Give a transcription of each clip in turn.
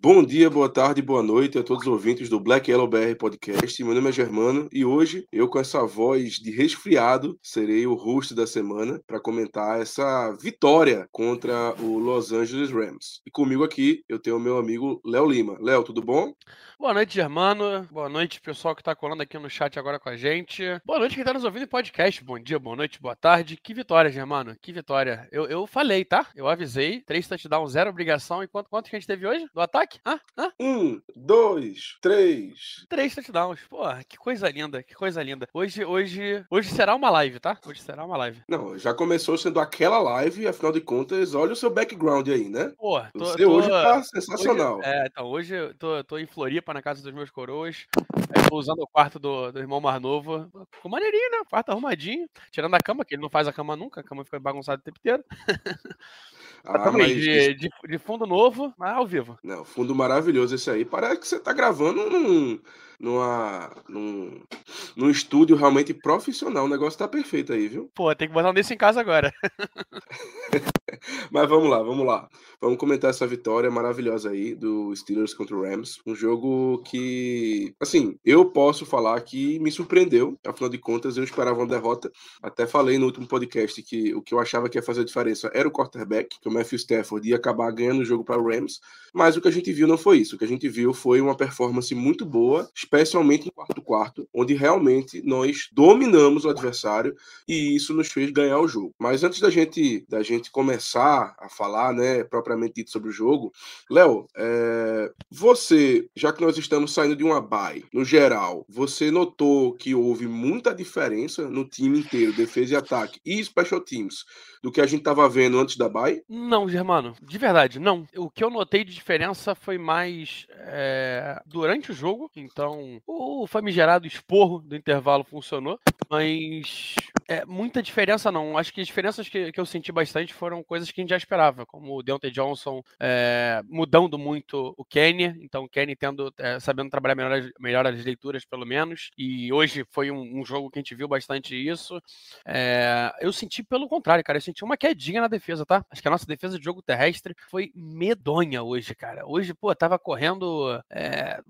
Bom dia, boa tarde, boa noite a todos os ouvintes do Black Yellow BR Podcast. Meu nome é Germano e hoje eu, com essa voz de resfriado, serei o host da semana para comentar essa vitória contra o Los Angeles Rams. E comigo aqui eu tenho o meu amigo Léo Lima. Léo, tudo bom? Boa noite, Germano. Boa noite, pessoal que tá colando aqui no chat agora com a gente. Boa noite, quem tá nos ouvindo em podcast. Bom dia, boa noite, boa tarde. Que vitória, Germano. Que vitória. Eu, eu falei, tá? Eu avisei. Três touchdowns, zero obrigação. E quanto, quanto que a gente teve hoje do ataque? Hã? Hã? Um, dois, três. Três touchdowns. Pô, que coisa linda, que coisa linda. Hoje, hoje, hoje será uma live, tá? Hoje será uma live. Não, já começou sendo aquela live, afinal de contas, olha o seu background aí, né? Pô, tô, Você tô- hoje tá hoje- sensacional. é, então, hoje eu tô, tô em Floripa, na casa dos meus coroas. Tô usando o quarto do, do irmão mais novo. Ficou maneirinho, né? Quarto arrumadinho. Tirando a cama, que ele não faz a cama nunca. A cama fica bagunçada o tempo inteiro. Ah, mas de, de, de fundo novo, mas ao vivo. Não, fundo maravilhoso esse aí. Parece que você tá gravando num, numa, num, num estúdio realmente profissional. O negócio tá perfeito aí, viu? Pô, tem que botar um desse em casa agora. Mas vamos lá, vamos lá. Vamos comentar essa vitória maravilhosa aí do Steelers contra o Rams. Um jogo que, assim, eu posso falar que me surpreendeu. Afinal de contas, eu esperava uma derrota. Até falei no último podcast que o que eu achava que ia fazer a diferença era o quarterback, que o Matthew Stafford ia acabar ganhando o jogo para o Rams. Mas o que a gente viu não foi isso. O que a gente viu foi uma performance muito boa, especialmente em quarto-quarto, onde realmente nós dominamos o adversário e isso nos fez ganhar o jogo. Mas antes da gente, da gente começar a falar, né, propriamente dito sobre o jogo, Léo, é, você, já que nós estamos saindo de uma bye, no geral, você notou que houve muita diferença no time inteiro, defesa e ataque e special teams, do que a gente estava vendo antes da bye? Não, Germano, de verdade, não. O que eu notei de diferença foi mais é, durante o jogo. Então, o famigerado esporro do intervalo funcionou, mas é, muita diferença não. Acho que as diferenças que, que eu senti bastante foram coisas que a gente já esperava, como o Deontay Johnson é, mudando muito o Kenny, então o Kenny tendo, é, sabendo trabalhar melhor, as- melhor as leituras, pelo menos. E hoje foi um, um jogo que a gente viu bastante isso. É, eu senti pelo contrário, cara. Eu senti uma quedinha na defesa, tá? Acho que a nossa defesa de jogo terrestre foi medonha hoje, cara. Hoje, pô, tava correndo é,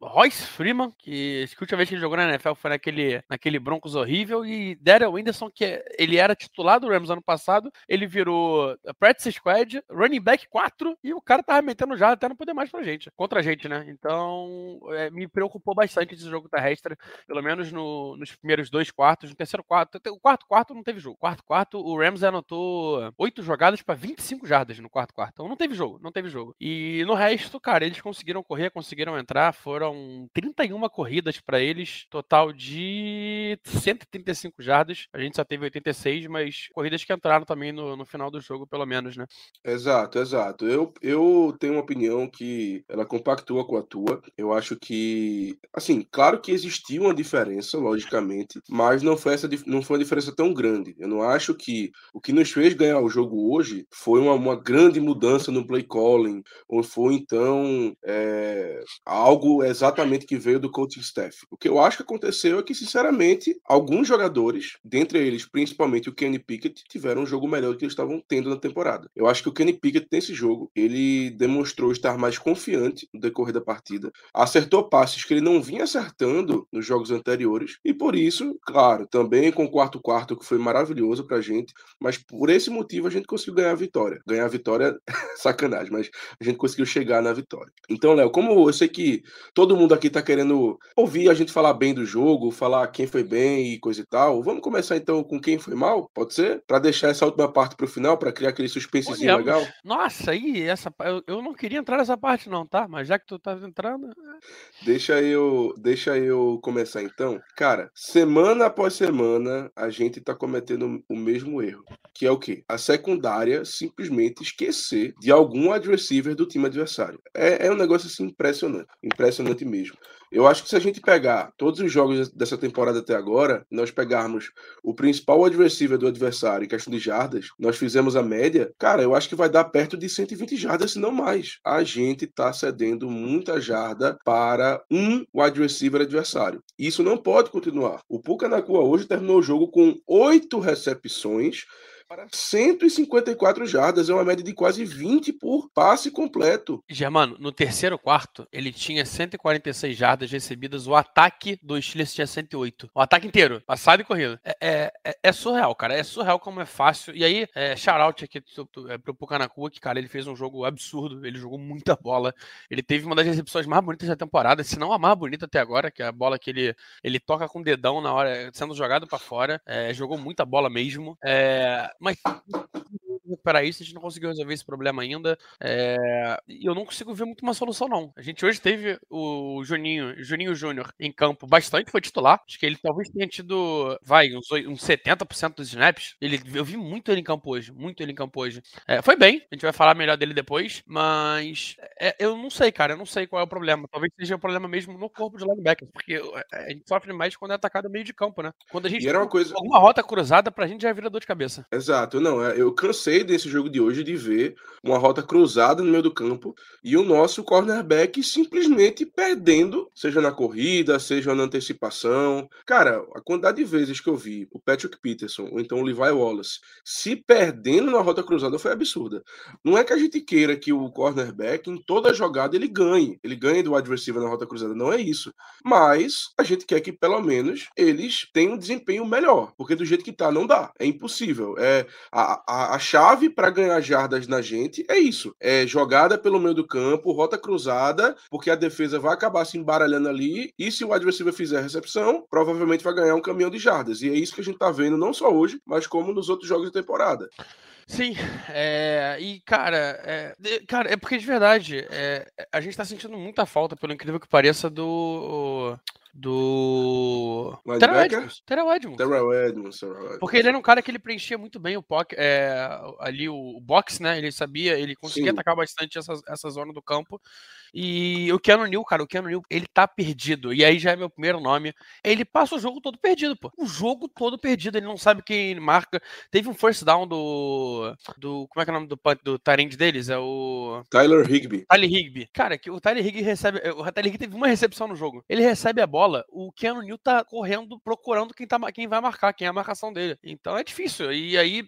Royce Freeman, que a última vez que ele jogou na NFL foi naquele, naquele Broncos horrível, e Daryl Whindersson, que ele era titular do Rams ano passado, ele virou practice squad, running back 4, e o cara tava metendo já até não poder mais pra gente, contra a gente, né? Então, é, me preocupou bastante esse jogo terrestre, pelo menos no- nos primeiros dois quartos, no terceiro quarto, o quarto quarto não teve jogo. Quarto quarto, o Rams anotou oito jogadas pra 25 jardas no quarto quarto. Então não teve jogo, não teve jogo. E no resto, cara, eles conseguiram correr, conseguiram entrar, foram 31 corridas pra eles, total de 135 jardas. A gente só teve 86, mas corridas que entraram também no, no final do jogo, pelo menos, né? Exato, exato. Eu, eu tenho uma opinião que ela compactua com a tua. Eu acho que, assim, claro que existiu uma diferença, logicamente, mas não foi essa, não foi uma diferença tão grande. Eu não acho que o que nos fez ganhar o jogo hoje foi uma, uma grande mudança no play calling, ou foi então é, algo exatamente que veio do coaching staff. O que eu acho que aconteceu é que, sinceramente, alguns jogadores, dentre eles principalmente o Kenny Pickett, tiveram um jogo melhor do que eles estavam tendo na temporada. Eu acho que o Kenny Pickett, nesse jogo, ele demonstrou estar mais confiante no decorrer da partida, acertou passes que ele não vinha acertando nos jogos anteriores, e por isso, claro, também com o quarto quarto que foi maravilhoso pra gente, mas por esse motivo a gente conseguiu ganhar a vitória. Ganhar a vitória, sacanagem, mas a gente conseguiu chegar na vitória. Então, Léo, como eu sei que todo mundo aqui tá querendo ouvir a gente falar bem do jogo, falar quem foi bem e coisa e tal, vamos começar então com quem foi mal? Pode ser? Para deixar essa última parte pro final, para criar aquele suspensezinho legal? Nossa, aí, essa eu, eu não queria entrar nessa parte não, tá? Mas já que tu tá entrando. É. Deixa eu, deixa eu começar então. Cara, semana após semana a gente tá cometendo o mesmo erro, que é o quê? A secundária simplesmente esquecer de algum adversário do time adversário. É, é um negócio assim impressionante, impressionante mesmo. Eu acho que se a gente pegar todos os jogos dessa temporada até agora, nós pegarmos o principal adversário do adversário em questão de jardas, nós fizemos a média, cara, eu acho que vai dar perto de 120 jardas, se não mais. A gente tá cedendo muita jarda para um wide receiver adversário. Isso não pode continuar. O Puka Nakua hoje terminou o jogo com oito recepções para 154 jardas, é uma média de quase 20 por passe completo. Germano, no terceiro quarto, ele tinha 146 jardas recebidas, o ataque do Steelers tinha 108. O ataque inteiro, passado e corrido. É, é, é, é surreal, cara, é surreal como é fácil. E aí, é, shoutout aqui é, pro Pucanacua, que, cara, ele fez um jogo absurdo, ele jogou muita bola. Ele teve uma das recepções mais bonitas da temporada, se não a mais bonita até agora, que é a bola que ele, ele toca com o dedão na hora, sendo jogado para fora. É, jogou muita bola mesmo. É, mas recuperar isso, a gente não conseguiu resolver esse problema ainda. É... E eu não consigo ver muito uma solução, não. A gente hoje teve o Juninho, Juninho Júnior em campo bastante, foi titular. Acho que ele talvez tenha tido, vai, uns, uns 70% dos snaps. Ele, eu vi muito ele em campo hoje, muito ele em campo hoje. É, foi bem, a gente vai falar melhor dele depois, mas é, eu não sei, cara, eu não sei qual é o problema. Talvez seja o problema mesmo no corpo de linebacker, porque é, a gente sofre mais quando é atacado meio de campo, né? Quando a gente e era uma coisa... alguma rota cruzada, pra gente já vira dor de cabeça. Exato, não, é, eu cansei desse jogo de hoje de ver uma rota cruzada no meio do campo e o nosso cornerback simplesmente perdendo, seja na corrida, seja na antecipação. Cara, a quantidade de vezes que eu vi o Patrick Peterson ou então o Levi Wallace se perdendo na rota cruzada foi absurda. Não é que a gente queira que o cornerback em toda jogada ele ganhe, ele ganhe do receiver na rota cruzada, não é isso. Mas a gente quer que pelo menos eles tenham um desempenho melhor, porque do jeito que tá não dá, é impossível. É a, a, a chave para ganhar jardas na gente é isso: é jogada pelo meio do campo, rota cruzada, porque a defesa vai acabar se embaralhando ali. E se o adversário fizer a recepção, provavelmente vai ganhar um caminhão de jardas. E é isso que a gente tá vendo não só hoje, mas como nos outros jogos da temporada. Sim, é, e cara, é, cara, é porque de verdade, é, a gente tá sentindo muita falta, pelo incrível que pareça, do do. Terrell Edmonds. Terrell Edmonds. Terrell Edmonds. Porque ele era um cara que ele preenchia muito bem o pocket, é, ali o, box, né? Ele sabia, ele conseguia Sim. atacar bastante essa, essa zona do campo. E o Keanu Neal, cara, o Keanu Neal, ele tá perdido. E aí já é meu primeiro nome. Ele passa o jogo todo perdido, pô. O jogo todo perdido. Ele não sabe quem marca. Teve um first down do. do como é que é o nome do, do Tyrande deles? É o. Tyler Higby. Tyler Higby. Cara, que o Tyler Higby recebe. O Tyler Higby teve uma recepção no jogo. Ele recebe a bola. O Keanu Neal tá correndo, procurando quem, tá, quem vai marcar, quem é a marcação dele. Então é difícil. E aí,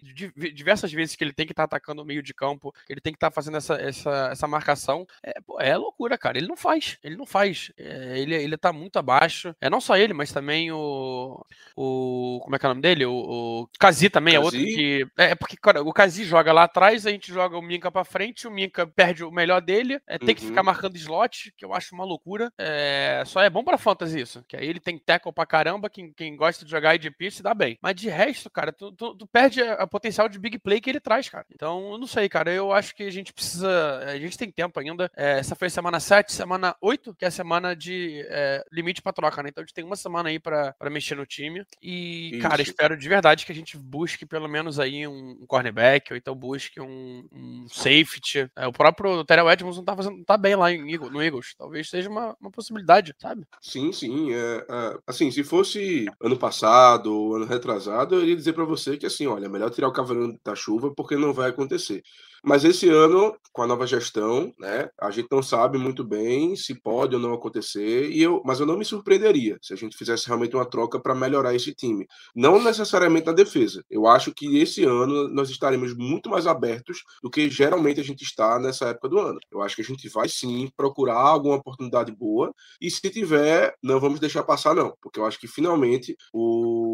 diversas vezes que ele tem que estar tá atacando o meio de campo, ele tem que estar tá fazendo essa, essa, essa marcação. É, é loucura, cara. Ele não faz. Ele não faz. É, ele, ele tá muito abaixo. É não só ele, mas também o. o como é que é o nome dele? O, o Kazi também Kazi? é outro que. É, é porque, cara, o Kazi joga lá atrás, a gente joga o Minka pra frente, o Minka perde o melhor dele. É, tem uhum. que ficar uhum. marcando slot, que eu acho uma loucura. É, só é bom pra fantasy isso. Que aí ele tem tackle pra caramba. Quem, quem gosta de jogar IDP se dá bem. Mas de resto, cara, tu, tu, tu perde a, a potencial de big play que ele traz, cara. Então, eu não sei, cara. Eu acho que a gente precisa. A gente tem tempo ainda. É, essa foi semana 7 7, semana 8, que é a semana de é, limite para troca, né? Então a gente tem uma semana aí para mexer no time. E, Isso. cara, espero de verdade que a gente busque pelo menos aí um, um cornerback, ou então busque um, um safety. É, o próprio Terrell Edmonds não tá, fazendo, não tá bem lá em, no Eagles. Talvez seja uma, uma possibilidade, sabe? Sim, sim. É, é, assim, se fosse ano passado ou ano retrasado, eu iria dizer para você que assim, olha, é melhor tirar o cavalo da chuva porque não vai acontecer. Mas esse ano, com a nova gestão, né, a gente não sabe muito bem se pode ou não acontecer, e eu, mas eu não me surpreenderia se a gente fizesse realmente uma troca para melhorar esse time. Não necessariamente na defesa. Eu acho que esse ano nós estaremos muito mais abertos do que geralmente a gente está nessa época do ano. Eu acho que a gente vai sim procurar alguma oportunidade boa, e se tiver, não vamos deixar passar, não, porque eu acho que finalmente o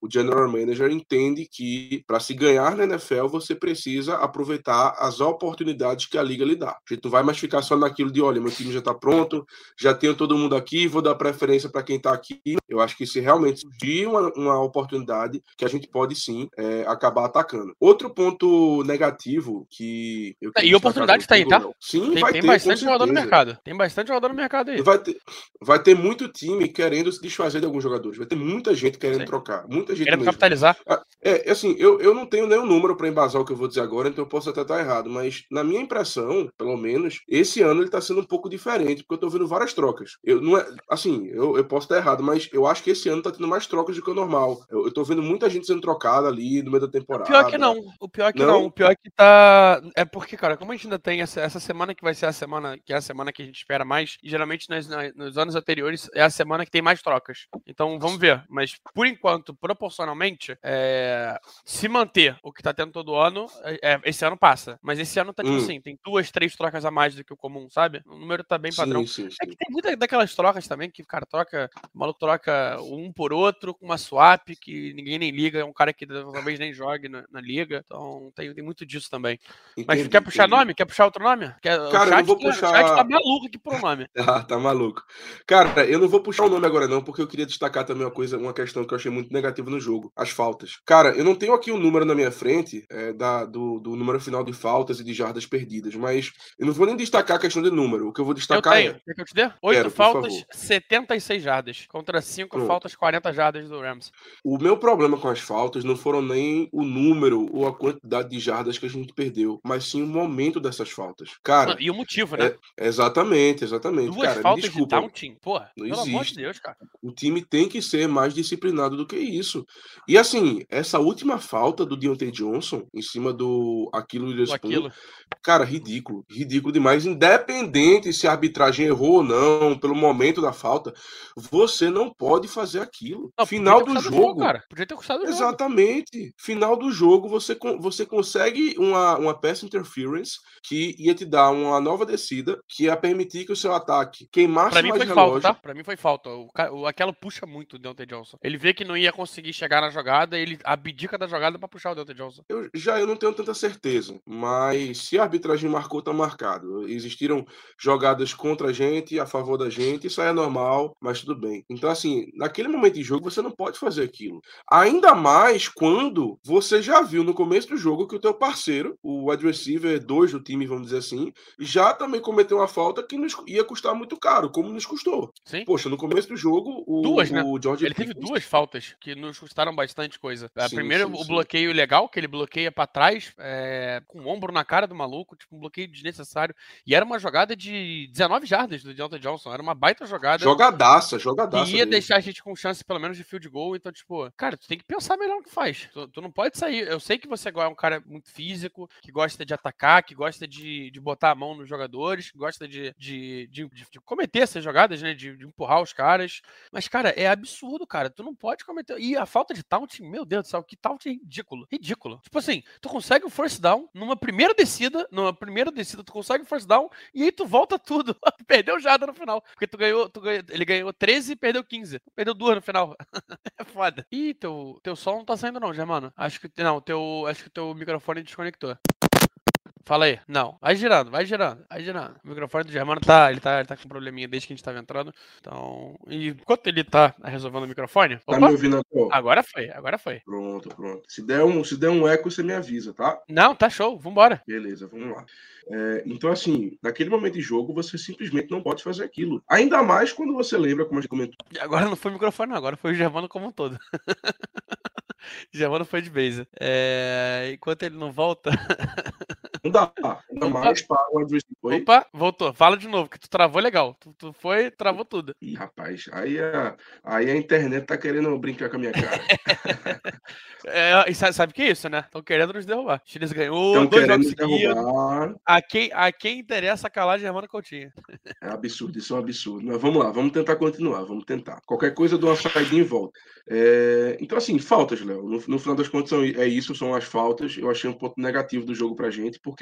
o general manager entende que para se ganhar na NFL você precisa aproveitar as oportunidades que a liga lhe dá. A gente não vai mais ficar só naquilo de, olha, meu time já está pronto, já tenho todo mundo aqui, vou dar preferência para quem está aqui. Eu acho que se realmente surgir uma, uma oportunidade, que a gente pode sim é, acabar atacando. Outro ponto negativo que eu E oportunidade tem, tá? Sim, tem, vai tem ter, bastante jogador no mercado. Tem bastante jogador no mercado aí. Vai ter, vai ter muito time querendo se desfazer de alguns jogadores. Vai ter muita gente querendo Sim. trocar. Muita gente Querendo capitalizar. É, assim, eu, eu não tenho nenhum número para embasar o que eu vou dizer agora, então eu posso até estar errado, mas na minha impressão, pelo menos, esse ano ele tá sendo um pouco diferente, porque eu tô vendo várias trocas. Eu não é, assim, eu, eu posso estar errado, mas eu acho que esse ano tá tendo mais trocas do que o normal. Eu, tô vendo muita gente sendo trocada ali no meio da temporada. Pior que não. O pior que não. Não? O pior que tá. É porque, cara, como a gente ainda tem essa, essa semana que vai ser a semana que é a semana que a gente espera mais, e geralmente nas- na- nos anos anteriores é a semana que tem mais trocas. Então vamos ver. Mas por enquanto, proporcionalmente, é, se manter o que tá tendo todo ano, é, é, esse ano passa. Mas esse ano tá tipo Hum. assim, tem duas, três trocas a mais do que o comum, sabe? O número tá bem padrão. Sim, sim, É sim. que tem muita daquelas trocas também que, cara, troca. O maluco troca um por outro com uma swap que ninguém nem liga. É um cara que talvez nem jogue na, na liga. Então tem, tem muito disso também. Mas Entendi, quer puxar entendi. nome? Quer puxar outro nome? Quer, o Cara, eu chat vou tá- O puxar- chat tá maluco aqui pro nome. Ah, tá maluco. Cara, eu não vou puxar o nome agora não, porque eu queria destacar também uma coisa, uma questão que eu achei muito negativa no jogo, as faltas. Cara, eu não tenho aqui o número na minha frente é, da, do, do número final de faltas e de jardas perdidas, mas eu não vou nem destacar a questão de número. O que eu vou Eu destacar tenho. é Quer que eu te dê? Oito Quero, faltas, favor. 76 jardas. Contra 5 Pronto. faltas, 40 jardas do Rams. o meu problema com as faltas não foram nem o número ou a quantidade de jardas que a gente perdeu, mas sim o momento dessas faltas. Cara, e o motivo, né? exatamente, exatamente. Duas cara, faltas desculpa. de taunting. Porra, Não pelo amor de existe. Deus, cara. O time tem que ser mais disciplinado do que isso. E assim, essa última falta do Deontay Johnson em cima do Aquilo Witherspoon, cara, ridículo. Ridículo demais. Independente se a arbitragem errou ou não, pelo momento da falta, você não pode fazer aquilo. Não, Final do custado o jogo. cara. Podia ter custado o jogo. Exatamente. Final do jogo, você, você consegue uma, uma pass interference que ia te dar uma nova descida, que ia permitir que o seu ataque queimasse Pra mim mais foi relógio. falta, tá? Pra mim foi falta. O, o, aquela puxa muito o Deontay Johnson. Ele vê que não ia conseguir chegar na jogada, ele abdica da jogada pra puxar o Deontay Johnson. Eu, já eu não tenho tanta certeza, mas se a arbitragem marcou, tá marcado. Existiram jogadas contra a gente, a favor da gente, isso aí é normal, mas tudo bem. Então, assim, naquele momento de jogo, você não pode fazer aquilo. Ainda mais quando você já viu no começo do jogo que o teu parceiro, o wide receiver 2 do time, vamos dizer assim, já também cometeu uma falta que nos ia custar muito caro, como nos custou. Sim? Poxa, no começo do jogo, o, Duas, né? o George Ele teve Pickens- duas faltas que nos custaram bastante coisa. A Sim, primeira, sim, o sim. bloqueio legal, que ele bloqueia pra trás, é, com o ombro na cara do maluco, tipo um bloqueio desnecessário. E era uma jogada de 19 jardas do Deontay Johnson. Era uma baita jogada. Jogadaça, jogadaça. ia dele. deixar a gente com chance, pelo menos, de field goal. Então, tipo, cara, tu tem que pensar melhor no que faz. Tu, tu não pode sair. Eu sei que você é um cara muito físico, que gosta de atacar, que gosta de, de botar a mão nos jogadores, que gosta de, de, de, de- de cometer essas jogadas, né? De, de empurrar os caras. Mas, cara, é absurdo, cara. Tu não pode cometer. E a falta de taunt, meu Deus do céu, que taunt ridículo. Ridículo. Tipo assim, tu consegue o first down numa primeira descida, numa primeira descida, tu consegue o first down e aí tu volta tudo. Perdeu jada no final. Porque tu ganhou, tu ganhou, ele ganhou 13 e perdeu 15. Perdeu duas no final. é foda. Ih, teu, teu som não tá saindo não, Germano. Acho que não, teu, acho que teu microfone desconectou. Fala aí. Não. Vai girando, vai girando, vai girando. O microfone do Germano tá, ele tá, ele tá com um probleminha desde que a gente tava entrando. Então, e enquanto ele tá resolvendo o microfone, Tá opa, me ouvindo agora? agora foi, agora foi. Pronto, pronto. Se der, um, se der um eco, você me avisa, tá? Não, tá show, vambora. Beleza, vamos lá. É, então, assim, naquele momento de jogo, você simplesmente não pode fazer aquilo. Ainda mais quando você lembra, como a gente comentou, Agora não foi o microfone, não, agora foi o Germano como um todo. Germano foi de base. É, enquanto ele não volta. não dá. Ainda Opa. mais para o. Oi? Opa, voltou. Fala de novo, que tu travou legal. Tu, tu foi, travou tudo. Ih, rapaz, aí a, aí a internet tá querendo brincar com a minha cara. É, e sabe, sabe o que é isso, né? Estão querendo nos derrubar. O Chiles ganhou Estão dois querendo jogos seguidos. A quem, a quem interessa calar Germano Coutinho. É absurdo, isso é um absurdo. Mas vamos lá, vamos tentar continuar, vamos tentar. Qualquer coisa, eu dou uma saidinha e volta. É, então, assim, faltas, Léo. No, no final das contas, são- é isso, são as faltas. Eu achei um ponto negativo do jogo pra gente, porque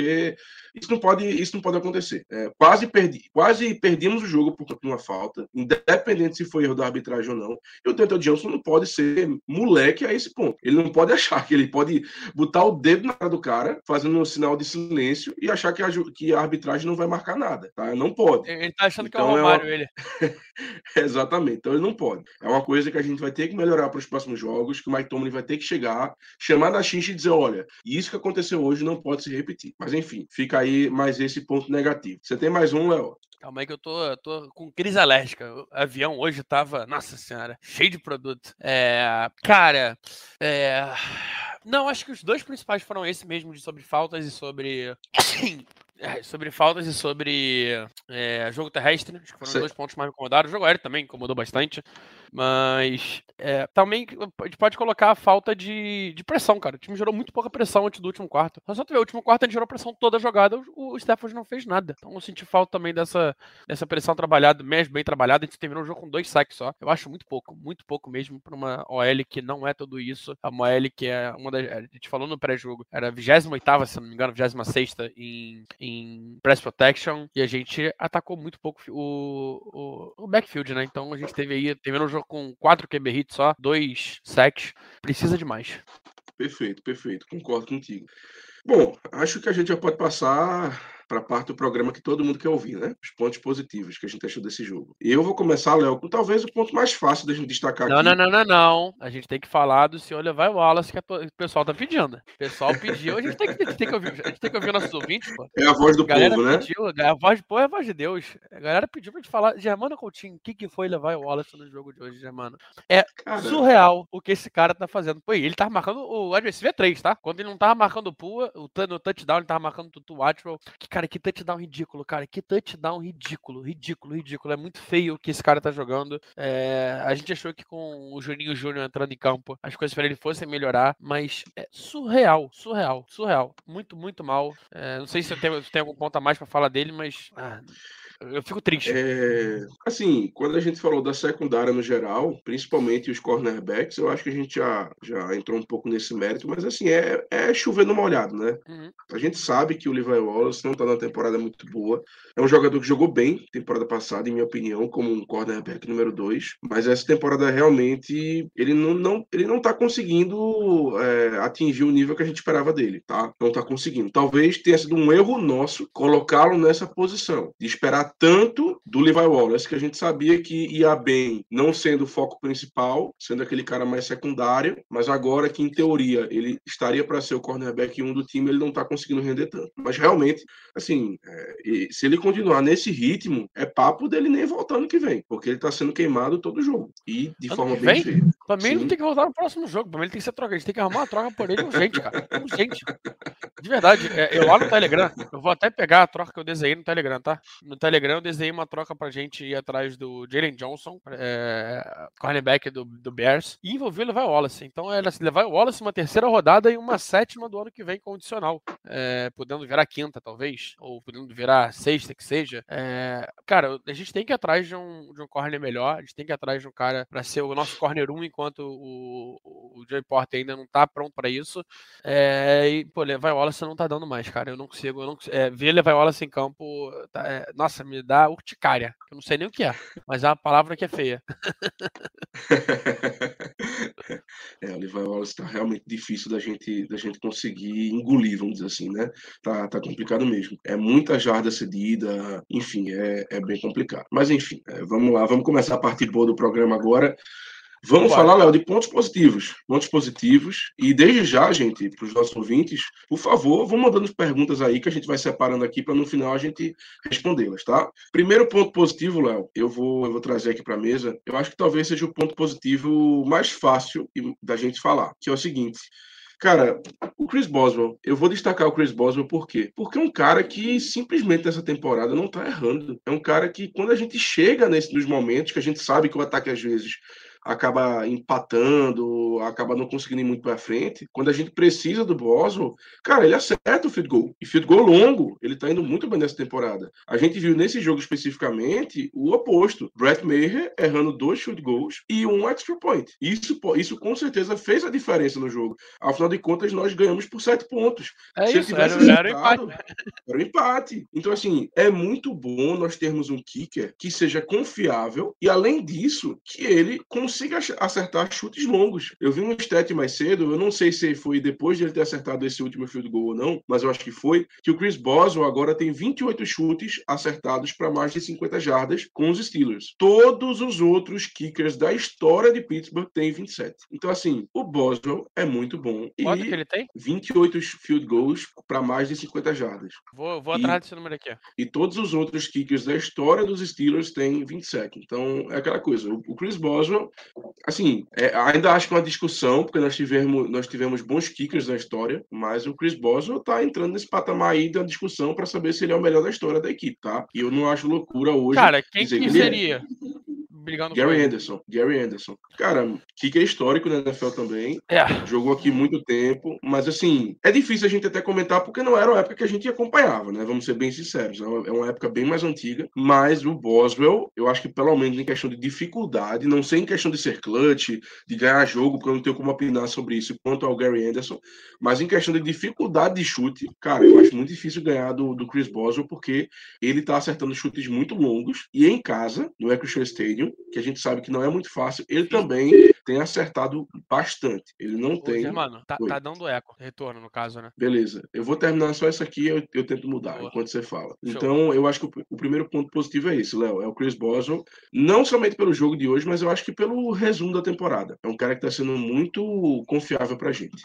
isso não pode, isso não pode acontecer. É, quase, perdi, quase perdemos o jogo por uma falta, independente se foi erro da arbitragem ou não. E o Denton Johnson não pode ser moleque a esse ponto. Ele não pode achar que ele pode botar o dedo na cara do cara, fazendo um sinal de silêncio e achar que a, que a arbitragem não vai marcar nada. Tá? Não pode. Ele tá achando então, que é o então, Romário, é uma... ele. Exatamente. Então ele não pode. É uma coisa que a gente vai ter que melhorar para os próximos jogos, que o Mike Tomlin vai ter que chegar, chamar na xincha e dizer, olha, isso que aconteceu hoje não pode se repetir. Mas enfim, fica aí mais esse ponto negativo. Você tem mais um, Léo? Calma aí que eu tô, tô com crise alérgica. O avião hoje tava, nossa senhora, cheio de produto. É, cara, é, não, acho que os dois principais foram esse mesmo, de sobre faltas e sobre é, sobre faltas e sobre é, jogo terrestre, acho que foram os dois pontos mais incomodados. O jogo aéreo também incomodou bastante. Mas é, também a gente pode colocar a falta de, de pressão, cara. O time gerou muito pouca pressão antes do último quarto. Só tu ver, o último quarto a gente gerou pressão toda a jogada, o, o não fez nada. Então eu senti falta também dessa, dessa pressão trabalhada, mesmo bem trabalhada. A gente terminou o jogo com dois saques só. Eu acho muito pouco, muito pouco mesmo para uma OL que não é tudo isso. A OL que é uma das. A gente falou no pré-jogo, era a 28, se não me engano, 26 em, em press protection. E a gente atacou muito pouco o, o, o backfield, né? Então a gente teve aí, terminou o jogo com quatro QB hits só, dois sacks. Precisa de mais. Perfeito, perfeito. Concordo contigo. Bom, acho que a gente já pode passar para a parte do programa que todo mundo quer ouvir, né? Os pontos positivos que a gente achou desse jogo. E eu vou começar, Léo, com talvez o ponto mais fácil da gente destacar não, aqui. Não, não, não, não. A gente tem que falar do senhor Levi Wallace que o pessoal tá pedindo. O pessoal pediu, a gente tem que, tem que, ouvir, a gente tem que ouvir nossos ouvintes, pô. É a voz do povo, né? Pediu, a voz do povo é a voz de Deus. A galera pediu pra gente falar. Germano Coutinho, o que, que foi Levi Wallace no jogo de hoje, Germano? É Caramba. surreal o que esse cara tá fazendo. Pô, ele tava marcando o adversário 3, tá? Quando ele não tava marcando o Pua, o, no touchdown, ele tava marcando o Tutu Atwell. Que, cara, que touchdown ridículo cara. Que touchdown ridículo, ridículo, ridículo. É muito feio o que esse cara tá jogando. É, a gente achou que com o Juninho Júnior entrando em campo, as coisas para ele fossem melhorar, mas é surreal, surreal, surreal. Muito, muito mal. É, não sei se eu tenho, se tem algum ponto a mais para falar dele, mas. Ah, eu fico triste. É, assim, quando a gente falou da secundária no geral, principalmente os cornerbacks, eu acho que a gente já, já entrou um pouco nesse mérito, mas assim, é, é chover no molhado, né? Uhum. A gente sabe que o Levi Wallace não tá numa temporada muito boa. É um jogador que jogou bem temporada passada, em minha opinião, como um cornerback número 2, mas essa temporada realmente ele não, não, ele não tá conseguindo é, atingir o nível que a gente esperava dele, tá? Não tá conseguindo. Talvez tenha sido um erro nosso colocá-lo nessa posição, de esperar tanto do Levi Wallace, que a gente sabia que ia bem, não sendo o foco principal, sendo aquele cara mais secundário, mas agora que, em teoria, ele estaria para ser o cornerback 1 do time, ele não está conseguindo render tanto. Mas realmente, assim, é, se ele continuar nesse ritmo, é papo dele nem voltar ano que vem, porque ele está sendo queimado todo jogo. E de ano forma bem feia. Pra mim, ele não tem que voltar no próximo jogo. Pra mim, ele tem que ser trocado. A gente tem que arrumar uma troca por ele urgente, cara. Urgente. De verdade, é, eu lá no Telegram, eu vou até pegar a troca que eu desenhei no Telegram, tá? No Telegram Telegram, eu desenhei uma troca pra gente ir atrás do Jalen Johnson, é, cornerback do, do Bears, e envolveu o Levi Wallace. Então era Levi Wallace uma terceira rodada e uma sétima do ano que vem condicional, é, podendo virar quinta, talvez, ou podendo virar sexta, que seja. É, cara, a gente tem que ir atrás de um, de um corner melhor, a gente tem que ir atrás de um cara para ser o nosso corner 1, enquanto o, o Joey Porter ainda não tá pronto para isso. É, e, pô, Levi Wallace não tá dando mais, cara. Eu não consigo, eu não consigo, é, ver Levi Wallace em campo, tá, me dá urticária. Eu não sei nem o que é, mas é uma palavra que é feia. é, o Levi Wallace tá realmente difícil da gente, da gente conseguir engolir, vamos dizer assim, né? Tá, tá complicado mesmo. É muita jarda cedida, enfim, é, é bem complicado. Mas enfim, é, vamos lá, vamos começar a parte boa do programa agora. Vamos falar, Léo, de pontos positivos. Pontos positivos. E desde já, gente, para os nossos ouvintes, por favor, vão mandando perguntas aí que a gente vai separando aqui para no final a gente respondê-las, tá? Primeiro ponto positivo, Léo, eu vou, eu vou trazer aqui para a mesa. Eu acho que talvez seja o ponto positivo mais fácil da gente falar, que é o seguinte. Cara, o Chris Boswell, eu vou destacar o Chris Boswell por quê? Porque é um cara que simplesmente nessa temporada não tá errando. É um cara que, quando a gente chega nesse, nos momentos que a gente sabe que o ataque às vezes acaba empatando, acaba não conseguindo ir muito para frente. Quando a gente precisa do Boswell, cara, ele acerta o field goal. E field goal longo, ele tá indo muito bem nessa temporada. A gente viu nesse jogo especificamente o oposto. Brett Maher errando dois field goals e um extra point. Isso, isso com certeza fez a diferença no jogo. Afinal de contas, nós ganhamos por sete pontos. É Se isso, era, era empate. era um empate. Então, assim, é muito bom nós termos um kicker que seja confiável e, além disso, que ele consiga ach- acertar chutes longos. Eu vi um stat mais cedo, eu não sei se foi depois de ele ter acertado esse último field goal ou não, mas eu acho que foi, que o Chris Boswell agora tem 28 chutes acertados para mais de 50 jardas com os Steelers. Todos os outros kickers da história de Pittsburgh têm 27. Então, assim, o Boswell é muito bom. E Quanto que ele tem? 28 field goals para mais de 50 jardas. Vou, vou E- atrás desse número aqui. E todos os outros kickers da história dos Steelers têm 27. Então, é aquela coisa. O Chris Boswell, assim, é, ainda acho que é uma discussão, porque nós tivemos, nós tivemos bons kickers na história, mas o Chris Boswell tá entrando nesse patamar aí da discussão para saber se ele é o melhor da história da equipe, tá? E eu não acho loucura hoje. Cara, quem dizer que ele é. Brigando Gary. Anderson. Gary Anderson. Cara, kicker histórico na NFL também. É, Jogou aqui muito tempo, mas assim, é difícil a gente até comentar porque não era uma época que a gente acompanhava, né? Vamos ser bem sinceros. É uma, é uma época bem mais antiga, mas o Boswell, eu acho que pelo menos em questão de dificuldade, não sei em questão de ser clutch, de ganhar jogo, porque eu não tenho como opinar sobre isso quanto ao Gary Anderson, mas em questão de dificuldade de chute, cara, eu acho muito difícil ganhar do, do Chris Boswell porque ele tá acertando chutes muito longos e em casa, no Equity Stadium, que a gente sabe que não é muito fácil, ele também tem acertado bastante. Ele não Ô, tem. Germano, tá, tá dando eco. Retorno, no caso, né? Beleza, eu vou terminar só essa aqui eu, eu tento mudar Boa. enquanto você fala. Show. Então, eu acho que o, o primeiro ponto positivo é esse, Léo. É o Chris Boswell, não somente pelo jogo de hoje, mas eu acho que pelo resumo da temporada. É um cara que tá sendo muito confiável pra gente.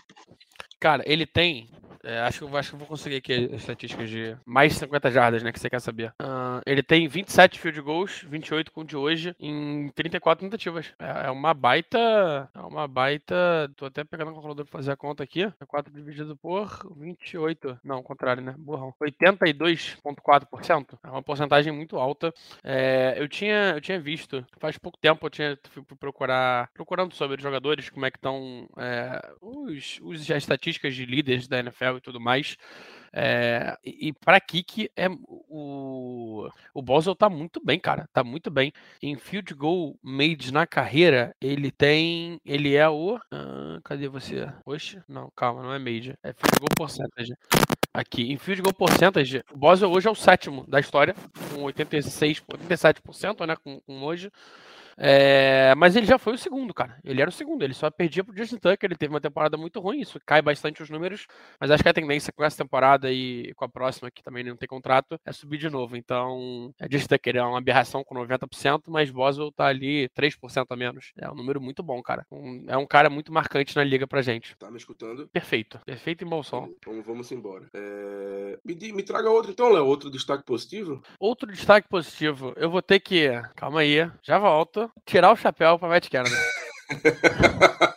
Cara, ele tem. É, acho, que acho que vou conseguir aqui as estatísticas de mais de 50 jardas, né? Que você quer saber. Ah, ele tem 27 field goals, 28 com o de hoje, em 34 tentativas. É, é uma baita. É uma baita. Tô até pegando o calculador pra fazer a conta aqui. 4 dividido por 28. Não, contrário, né? Burrão. 82,4%. É uma porcentagem muito alta. É, eu, tinha, eu tinha visto, faz pouco tempo eu tinha fui procurar, procurando sobre os jogadores, como é que estão os, os, as estatísticas de líderes da NFL e tudo mais. É, e pra kick, é, o, o Boswell tá muito bem, cara. Tá muito bem. Em field goal made na carreira, ele tem. Ele é o. ah, cadê você? Oxe, não, calma, não é made. É field goal percentage. Aqui, em field goal percentage, o Boswell hoje é o sétimo da história, com 86, 87%, né? Com, com hoje. É, mas ele já foi o segundo, cara. Ele era o segundo, ele só perdia pro Justin Tucker. Ele teve uma temporada muito ruim, isso cai bastante os números. Mas acho que a tendência com essa temporada e com a próxima, que também não tem contrato, é subir de novo. Então, é Justin Tucker é uma aberração com 90%, mas Boswell tá ali 3% a menos. É um número muito bom, cara. Um- é um cara muito marcante na liga pra gente. Tá me escutando? Perfeito, perfeito em bom som. Vamos, vamos embora. É, Me, me traga outro, então, Léo. Outro destaque positivo. Outro destaque positivo, eu vou ter que, calma aí, já volto, tirar o chapéu pra Matt Canada.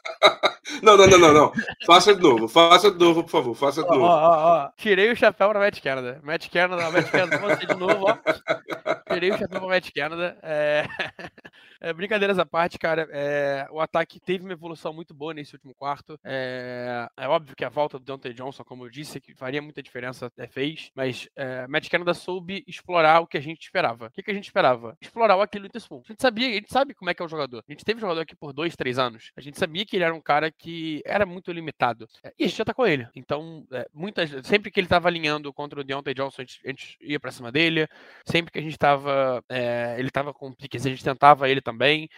Não, não, não, não, não. Faça de novo. Faça de novo, por favor. Faça de novo. ó, ó, ó. Tirei o chapéu pra Matt Canada. Matt Canada, Matt Canada, você de novo, ó. Tirei o chapéu pra Matt Canada. É... é, brincadeiras à parte, cara. é, O ataque teve uma evolução muito boa nesse último quarto. É, é óbvio que a volta do Dante Johnson, como eu disse, que faria muita diferença, até fez. Mas é, Matt Canada soube explorar o que a gente esperava. O que, que a gente esperava? Explorar o Aquilo Witherspoon. A gente sabia, a gente sabe como é que é o jogador. A gente teve jogador aqui por dois, três anos. A gente sabia que ele era um cara que era muito limitado. E a gente já tá com ele. Então, é, muitas, sempre que ele tava alinhando contra o Deontay Johnson, a gente, a gente ia pra cima dele. Sempre que a gente tava. é, ele tava com piques, a gente tentava ele também.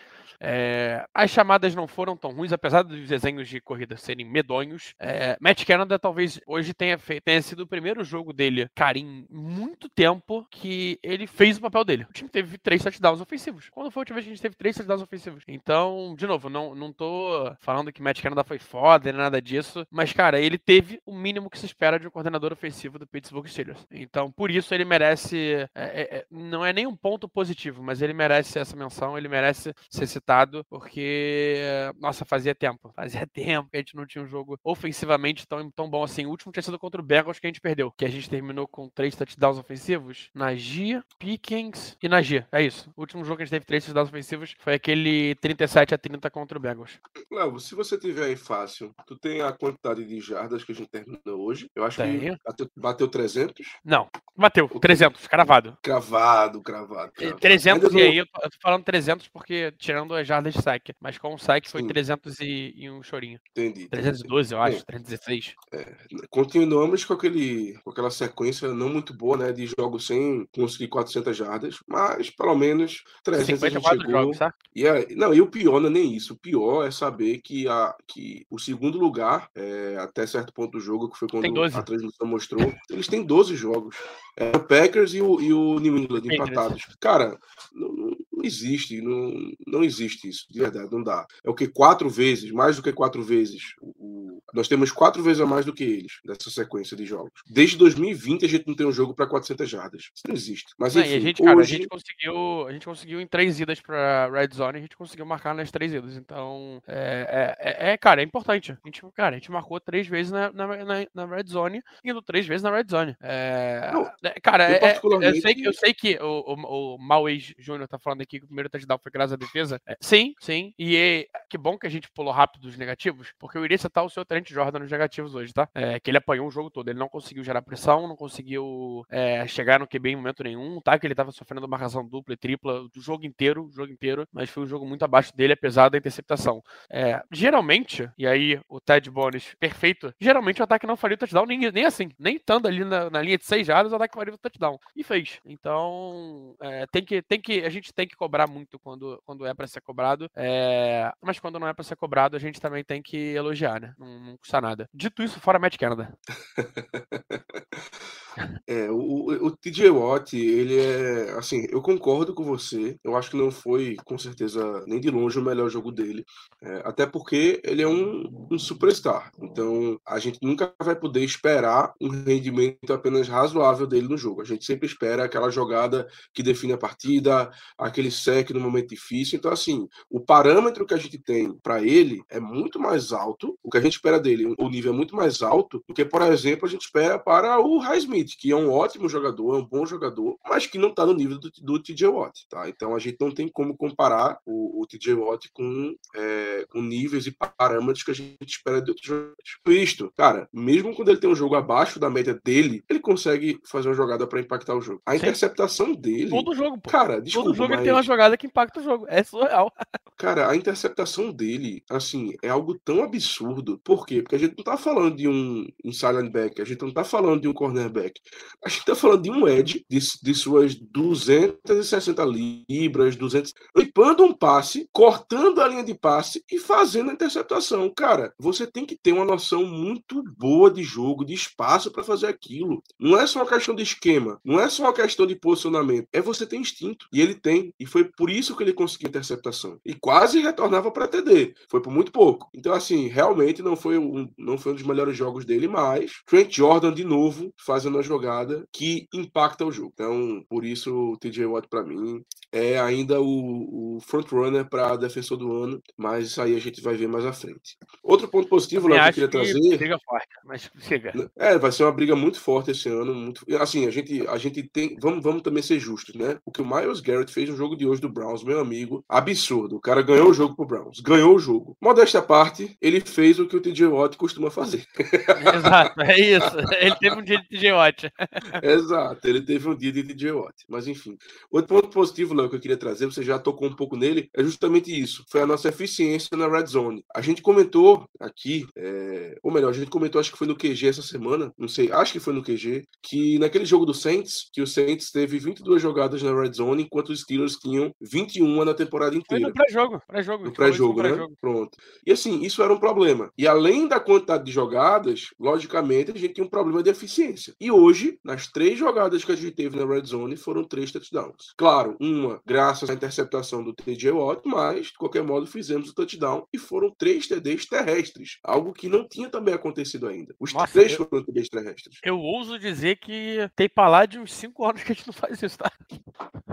É, as chamadas não foram tão ruins, apesar dos desenhos de corrida serem medonhos. É, Matt Canada talvez hoje tenha, fe- tenha sido o primeiro jogo dele, cara, em muito tempo que ele fez o papel dele. O time teve três touchdowns ofensivos. Quando foi a última vez que a gente teve três touchdowns ofensivos? Então, de novo, não, não tô falando que Matt Canada foi foda, nem nada disso. Mas, cara, ele teve o mínimo que se espera de um coordenador ofensivo do Pittsburgh Steelers. Então, por isso ele merece. É, é, é não é nem um ponto positivo, mas ele merece essa menção, ele merece ser citado, porque, nossa, fazia tempo. Fazia tempo que a gente não tinha um jogo ofensivamente tão, tão bom assim. O último tinha sido contra o Bengals que a gente perdeu, que a gente terminou com três touchdowns ofensivos. Na Gia, Pickens e na Gia. É isso. O último jogo que a gente teve três touchdowns ofensivos foi aquele 37 a 30 contra o Bengals. Léo, se você tiver aí fácil, tu tem a quantidade de jardas que a gente terminou hoje? Eu acho Tenho. que bateu, bateu 300? Não, bateu. 300, cravado. Cravado, cravado. cravado. 300 e aí eu tô falando 300 porque tirando as jardas de saque, mas com o saque foi 300 e, e, um chorinho. Entendi. 312, entendi. eu acho, 316. É, continuamos com, aquele, com aquela sequência não muito boa, né, de jogos sem conseguir 400 jardas, mas pelo menos 300 54 jogos, tá? E é, não, e o pior não é nem isso. O pior é saber que, a, que o segundo lugar, é, até certo ponto do jogo, que foi quando a transmissão mostrou, eles têm 12 jogos. É, o Packers e o, e o New England empatados. Cara, não, não, existe, não, não existe isso, de verdade, não dá. É o que? Quatro vezes, mais do que quatro vezes. O, nós temos quatro vezes a mais do que eles, nessa sequência de jogos. Desde 2020 a gente não tem um jogo para 400 jardas. Isso não existe. Mas enfim, não, a gente, cara, hoje... a gente conseguiu, a gente conseguiu em três idas para Red Zone, a gente conseguiu marcar nas três idas. Então, é, é, é, é cara, é importante. A gente, cara, a gente marcou três vezes na, na, na, na Red Zone, indo três vezes na Red Zone. É, não, é, cara, eu, é, eu, sei, eu sei que o, o, o Mauês Júnior tá falando aqui que o primeiro touchdown foi graças à defesa. É, sim, sim. E é, que bom que a gente pulou rápido os negativos, porque eu iria citar o seu Trent Jordan nos negativos hoje, tá? É, que ele apanhou o jogo todo. Ele não conseguiu gerar pressão, não conseguiu é, chegar no QB em momento nenhum, tá? Que ele tava sofrendo marcação dupla e tripla do jogo inteiro, o jogo inteiro, mas foi um jogo muito abaixo dele, apesar da interceptação. É, geralmente, e aí o Ted Bones, perfeito, geralmente o ataque não faria o touchdown nem, nem assim, nem estando ali na, na linha de seis jardas, o ataque faria o touchdown. E fez. Então, é, tem que, tem que, a gente tem que cobrar muito quando, quando é para ser cobrado. É, mas quando não é para ser cobrado, a gente também tem que elogiar, né? Não, não custa nada. Dito isso, fora Matt Canada. É, o, o TJ Watt, ele é. Assim, eu concordo com você. Eu acho que não foi, com certeza, nem de longe o melhor jogo dele. É, até porque ele é um, um superstar. Então, a gente nunca vai poder esperar um rendimento apenas razoável dele no jogo. A gente sempre espera aquela jogada que define a partida, aquele sec no momento difícil. Então, assim, o parâmetro que a gente tem para ele é muito mais alto. O que a gente espera dele, o nível é muito mais alto do que, por exemplo, a gente espera para o Highsmith Smith, que é um ótimo jogador, é um bom jogador, mas que não está no nível do, do TJ Watt, tá? Então a gente não tem como comparar o, o TJ Watt com, é, com níveis e parâmetros que a gente espera de outros jogadores. Isto, cara, mesmo quando ele tem um jogo abaixo da média dele, ele consegue fazer uma jogada para impactar o jogo. A Sim. interceptação dele. Todo jogo, pô. Cara, desculpa, Todo jogo mas... ele tem uma jogada que impacta o jogo. É surreal. Cara, a interceptação dele, assim, é algo tão absurdo. Por quê? Porque a gente não tá falando de um inside linebacker, a gente não tá falando de um cornerback moleque. A gente tá falando de um Ed de, de suas 260 libras, 200, limpando um passe, cortando a linha de passe e fazendo a interceptação. Cara, você tem que ter uma noção muito boa de jogo, de espaço para fazer aquilo. Não é só uma questão de esquema, não é só uma questão de posicionamento, é você ter instinto. E ele tem, e foi por isso que ele conseguiu interceptação. E quase retornava para TD. Foi por muito pouco. Então, assim, realmente não foi um, não foi um dos melhores jogos dele, mas Trent Jordan de novo fazendo jogada que impacta o jogo. Então, por isso, o TJ Watt, para mim, é ainda o, o front-runner para defensor do ano, mas isso aí a gente vai ver mais à frente. Outro ponto positivo lá que eu queria que trazer. Briga forte, mas chega. É, vai ser uma briga muito forte esse ano. Muito... Assim, a gente, a gente tem. Vamos, vamos também ser justos, né? O que o Miles Garrett fez no jogo de hoje do Browns, meu amigo, absurdo. O cara ganhou o jogo pro Browns, ganhou o jogo. Modesta parte, ele fez o que o TJ Watt costuma fazer. Exato, é isso. Ele teve um dia de TJ Watt. Exato, ele teve um dia de DJ Watt. Mas enfim. Outro ponto positivo, Léo, que eu queria trazer, você já tocou um pouco nele, é justamente isso. Foi a nossa eficiência na Red Zone. A gente comentou aqui, é... ou melhor, a gente comentou, acho que foi no QG essa semana, não sei, acho que foi no QG, que naquele jogo do Saints, que o Saints teve 22 jogadas na Red Zone, enquanto os Steelers tinham 21 na temporada inteira. Foi no pré-jogo. Pré-jogo. No pré-jogo, né? Pré Pronto. E assim, isso era um problema. E além da quantidade de jogadas, logicamente, a gente tinha um problema de eficiência. E hoje, nas três jogadas que a gente teve na Red Zone, foram três touchdowns. Claro, uma graças à interceptação do TJ Watt, mas, de qualquer modo, fizemos o touchdown e foram três TDs terrestres, algo que não tinha também acontecido ainda. Os Nossa, três eu, foram TDs terrestres. Eu ouso dizer que tem pra lá de uns cinco anos que a gente não faz isso, tá?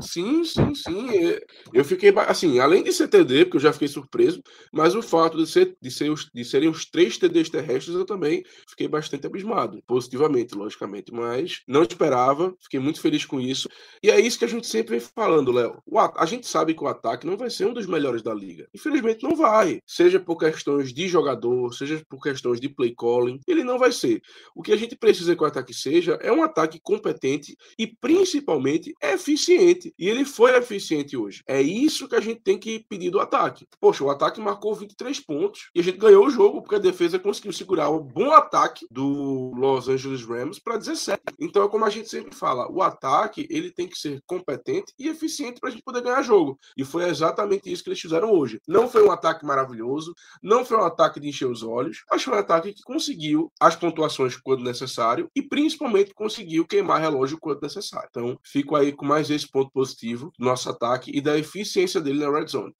Sim, sim, sim. Eu fiquei, assim, além de ser TD, porque eu já fiquei surpreso, mas o fato de, ser, de, ser os, de serem os três TDs terrestres, eu também fiquei bastante abismado, positivamente, logicamente, mas não esperava, fiquei muito feliz com isso. E é isso que a gente sempre vem falando, Léo. A gente sabe que o ataque não vai ser um dos melhores da liga. Infelizmente, não vai. Seja por questões de jogador, seja por questões de play calling, ele não vai ser. O que a gente precisa que o ataque seja é um ataque competente e principalmente eficiente. E ele foi eficiente hoje. É isso que a gente tem que pedir do ataque. Poxa, o ataque marcou 23 pontos e a gente ganhou o jogo porque a defesa conseguiu segurar o bom ataque do Los Angeles Rams para 17. Então é como a gente sempre fala, o ataque ele tem que ser competente e eficiente para a gente poder ganhar jogo. E foi exatamente isso que eles fizeram hoje. Não foi um ataque maravilhoso, não foi um ataque de encher os olhos, mas foi um ataque que conseguiu as pontuações quando necessário e principalmente conseguiu queimar relógio quando necessário. Então, fico aí com mais esse ponto positivo do nosso ataque e da eficiência dele na red zone.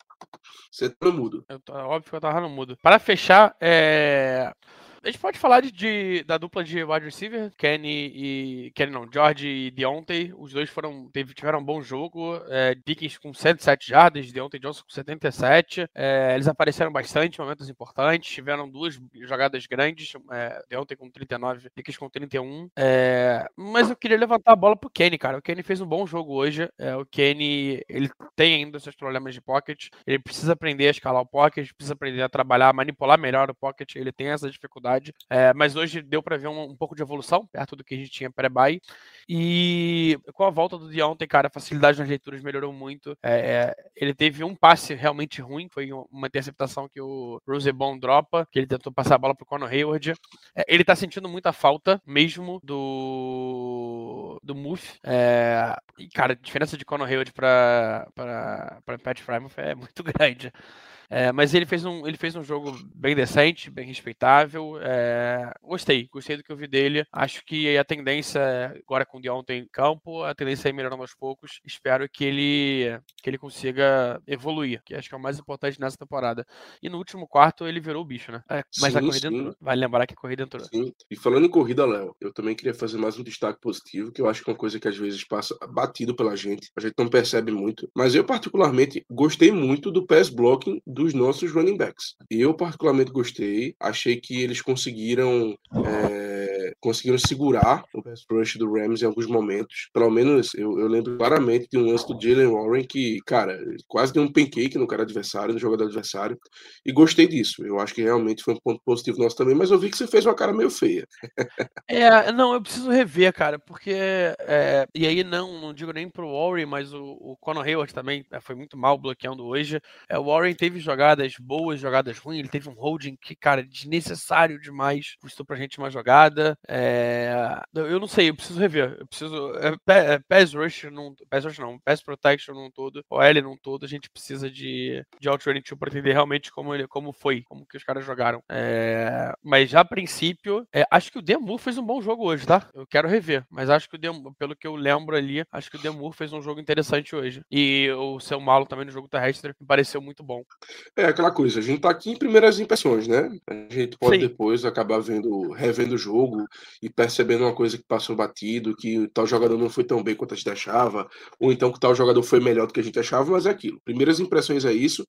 Você tá no mudo. Eu tô, óbvio que eu tava no mudo. Para fechar, é... A gente pode falar de, de, da dupla de wide receiver, Kenny e. Kenny não, George e Deontay. Os dois foram, teve, tiveram um bom jogo. É, Dickens com 107 jardas, Deontay Johnson com 77. É, eles apareceram bastante em momentos importantes. Tiveram duas jogadas grandes. É, Deontay com 39, Dickens com 31. É, mas eu queria levantar a bola pro Kenny, cara. O Kenny fez um bom jogo hoje. É, o Kenny, ele tem ainda seus problemas de pocket. Ele precisa aprender a escalar o pocket, precisa aprender a trabalhar, manipular melhor o pocket. Ele tem essa dificuldade É, mas hoje deu para ver um, um, pouco de evolução, perto do que a gente tinha pré-buy. E com a volta do Deontay, cara, a facilidade nas leituras melhorou muito. É, ele teve um passe realmente ruim, foi uma interceptação que o Rosebon dropa, que ele tentou passar a bola pro Conor Hayward. É, ele tá sentindo muita falta, mesmo do do Muff. É, e, cara, a diferença de Conor Hayward para Pat Frymouth é muito grande. É, mas ele fez, um, ele fez um jogo bem decente, bem respeitável. É, gostei, gostei do que eu vi dele. Acho que a tendência, agora com o Deontay em campo, a tendência é melhorando aos poucos. Espero que ele, que ele consiga evoluir, que acho que é o mais importante nessa temporada. E no último quarto ele virou o bicho, né? É, mas sim, a corrida sim. entrou. Vale lembrar que a corrida entrou. Sim. E falando em corrida, Léo, eu também queria fazer mais um destaque positivo, que eu acho que é uma coisa que às vezes passa batido pela gente, a gente não percebe muito. Mas eu, particularmente, gostei muito do pass blocking dos nossos running backs. Eu particularmente gostei, achei que eles conseguiram é, conseguiram segurar o pass rush do Rams em alguns momentos. Pelo menos eu, eu lembro claramente de um lance do Jalen Warren que, cara, quase deu um pancake no cara adversário, no jogador adversário, e gostei disso. Eu acho que realmente foi um ponto positivo nosso também, mas eu vi que você fez uma cara meio feia. é, não, eu preciso rever, cara, porque é, e aí não, não digo nem pro Warren, mas o, o Conor Hayward também é, foi muito mal bloqueando hoje. É, o Warren teve jogadas boas, jogadas ruins. Ele teve um holding que, cara, desnecessário demais. Custou pra gente uma jogada. É... Eu não sei, eu preciso rever. Eu preciso. É, é, pass rush, não, pass rush não, pass protection num todo, o L num todo, a gente precisa de, de outrunning to pra entender realmente como, ele, como foi, como que os caras jogaram. É... Mas já a princípio, é, acho que o Demu fez um bom jogo hoje, tá? Eu quero rever, mas acho que o Demu, pelo que eu lembro ali, acho que o Demu fez um jogo interessante hoje. E o seu Malo também no jogo terrestre me pareceu muito bom. É, aquela coisa, a gente tá aqui em primeiras impressões, né? A gente pode Sim. depois acabar vendo, revendo o jogo e percebendo uma coisa que passou batido, que tal jogador não foi tão bem quanto a gente achava, ou então que tal jogador foi melhor do que a gente achava, mas é aquilo. Primeiras impressões é isso.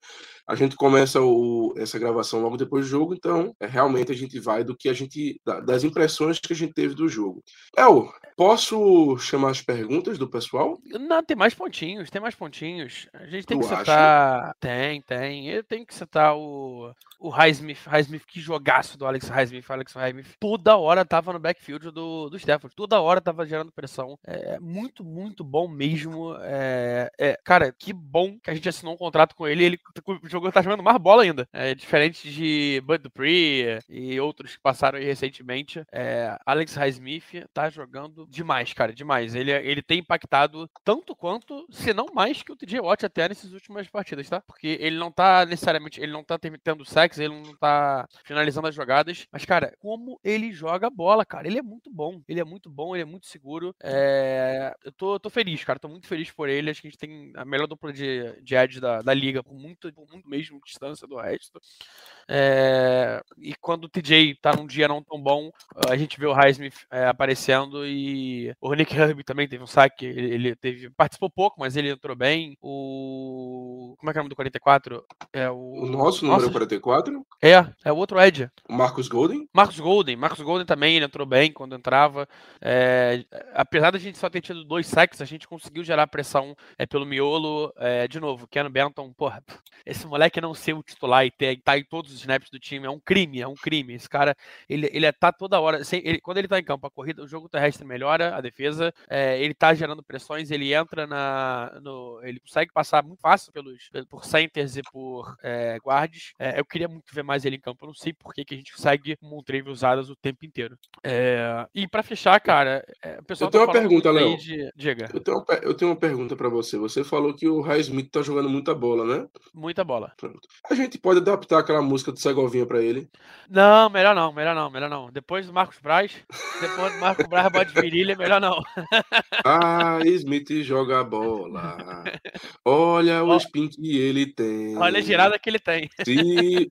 A gente começa o, essa gravação logo depois do jogo, então é, realmente a gente vai do que a gente. das impressões que a gente teve do jogo. El, posso chamar as perguntas do pessoal? Não, tem mais pontinhos, tem mais pontinhos. A gente tem tu que. Acha? Tem, tem. Eu tenho que citar o, o Highsmith, Highsmith, que jogaço do Alex Highsmith. Alex Highsmith toda hora tava no backfield do, do Stafford, toda hora tava gerando pressão. É muito, muito bom mesmo. É, é, cara, que bom que a gente assinou um contrato com ele. Ele jogou, tá jogando mais bola ainda. É, diferente de Bud Dupree e outros que passaram aí recentemente. É, Alex Highsmith tá jogando demais, cara, demais. Ele, ele tem impactado tanto quanto, se não mais, que o TJ Watt até nessas últimas partidas, tá? Porque ele não tá necessariamente, ele não tá tendo sec quarterbacks, ele não tá finalizando as jogadas. Mas, cara, como ele joga bola, cara. Ele é muito bom. Ele é muito bom, ele é muito seguro. É... Eu tô, tô feliz, cara. Tô muito feliz por ele. Acho que a gente tem a melhor dupla de, de ads da, da liga, por muito, por muito mesmo distância do resto. É... E quando o TJ tá num dia não tão bom, a gente vê o Heisman é, aparecendo e o Nick Herbie também teve um saque. Ele, ele, teve participou pouco, mas ele entrou bem. O. Como é que é o nome do 44? É o, o nosso, nosso número é 44? É, é o outro Ed. O Marcos Golden. Marcos Golden. Marcos Golden também, ele entrou bem quando entrava. É, apesar da gente só ter tido dois sacks, a gente conseguiu gerar pressão é, pelo miolo. É, de novo, Ken Benton, porra, esse moleque não ser o titular e ter, tá em todos os snaps do time é um crime, é um crime. Esse cara, ele, ele tá toda hora. Sem, ele, quando ele tá em campo, a corrida, o jogo terrestre melhora, a defesa, é, ele tá gerando pressões, ele entra na. No, ele consegue passar muito fácil pelos, por centers e por é, guards. É, eu queria muito ver mais ele em campo. Eu não sei por que, que a gente consegue Montreve usadas o tempo inteiro. É, e para fechar, cara, é, o pessoal eu tenho tá uma pergunta, Léo. De... Diga. Eu tenho, uma, eu tenho uma pergunta para você. Você falou que o High Smith tá jogando muita bola, né? Muita bola. Pronto. A gente pode adaptar aquela música do Segovinha para ele? Não, melhor não, melhor não, melhor não. Depois do Marcos Braz, depois do Marcos Braz bode virilha, melhor não. ah, Smith joga bola. Olha o spin que ele tem. Olha a girada que ele tem. Se...